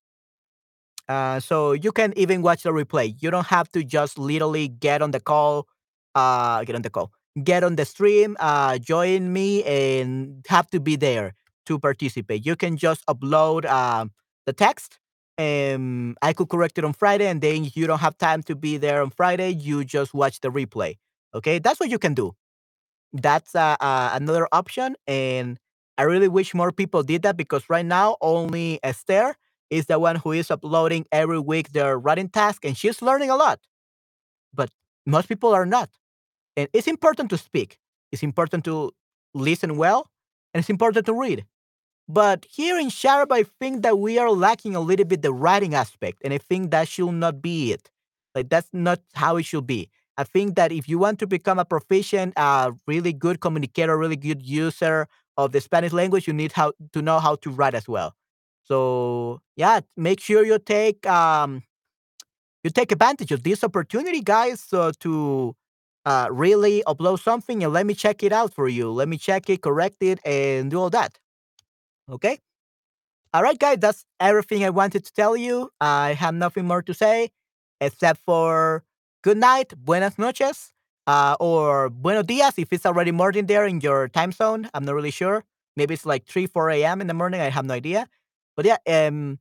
Uh, so you can even watch the replay. You don't have to just literally get on the call, uh, get on the call get on the stream, uh, join me, and have to be there to participate. You can just upload uh, the text. and I could correct it on Friday, and then you don't have time to be there on Friday. You just watch the replay. Okay, that's what you can do. That's uh, uh, another option, and I really wish more people did that because right now only Esther is the one who is uploading every week their writing task, and she's learning a lot. But most people are not. And it's important to speak. It's important to listen well, and it's important to read. But here in Sharp, I think that we are lacking a little bit the writing aspect, and I think that should not be it. Like that's not how it should be. I think that if you want to become a proficient, uh, really good communicator, really good user of the Spanish language, you need how to know how to write as well. So yeah, make sure you take um, you take advantage of this opportunity, guys, uh, to uh, really upload something and let me check it out for you. Let me check it, correct it, and do all that. Okay? All right, guys, that's everything I wanted to tell you. I have nothing more to say except for good night, buenas noches, uh, or buenos dias if it's already morning there in your time zone. I'm not really sure. Maybe it's like 3, 4 a.m. in the morning. I have no idea. But yeah, um,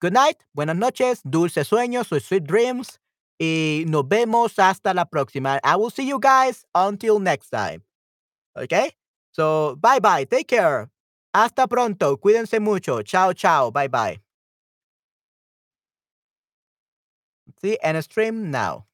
good night, buenas noches, dulces sueños, or sweet dreams. Y nos vemos hasta la próxima. I will see you guys until next time. Okay? So, bye bye. Take care. Hasta pronto. Cuídense mucho. Chao, chao. Bye bye. See, and stream now.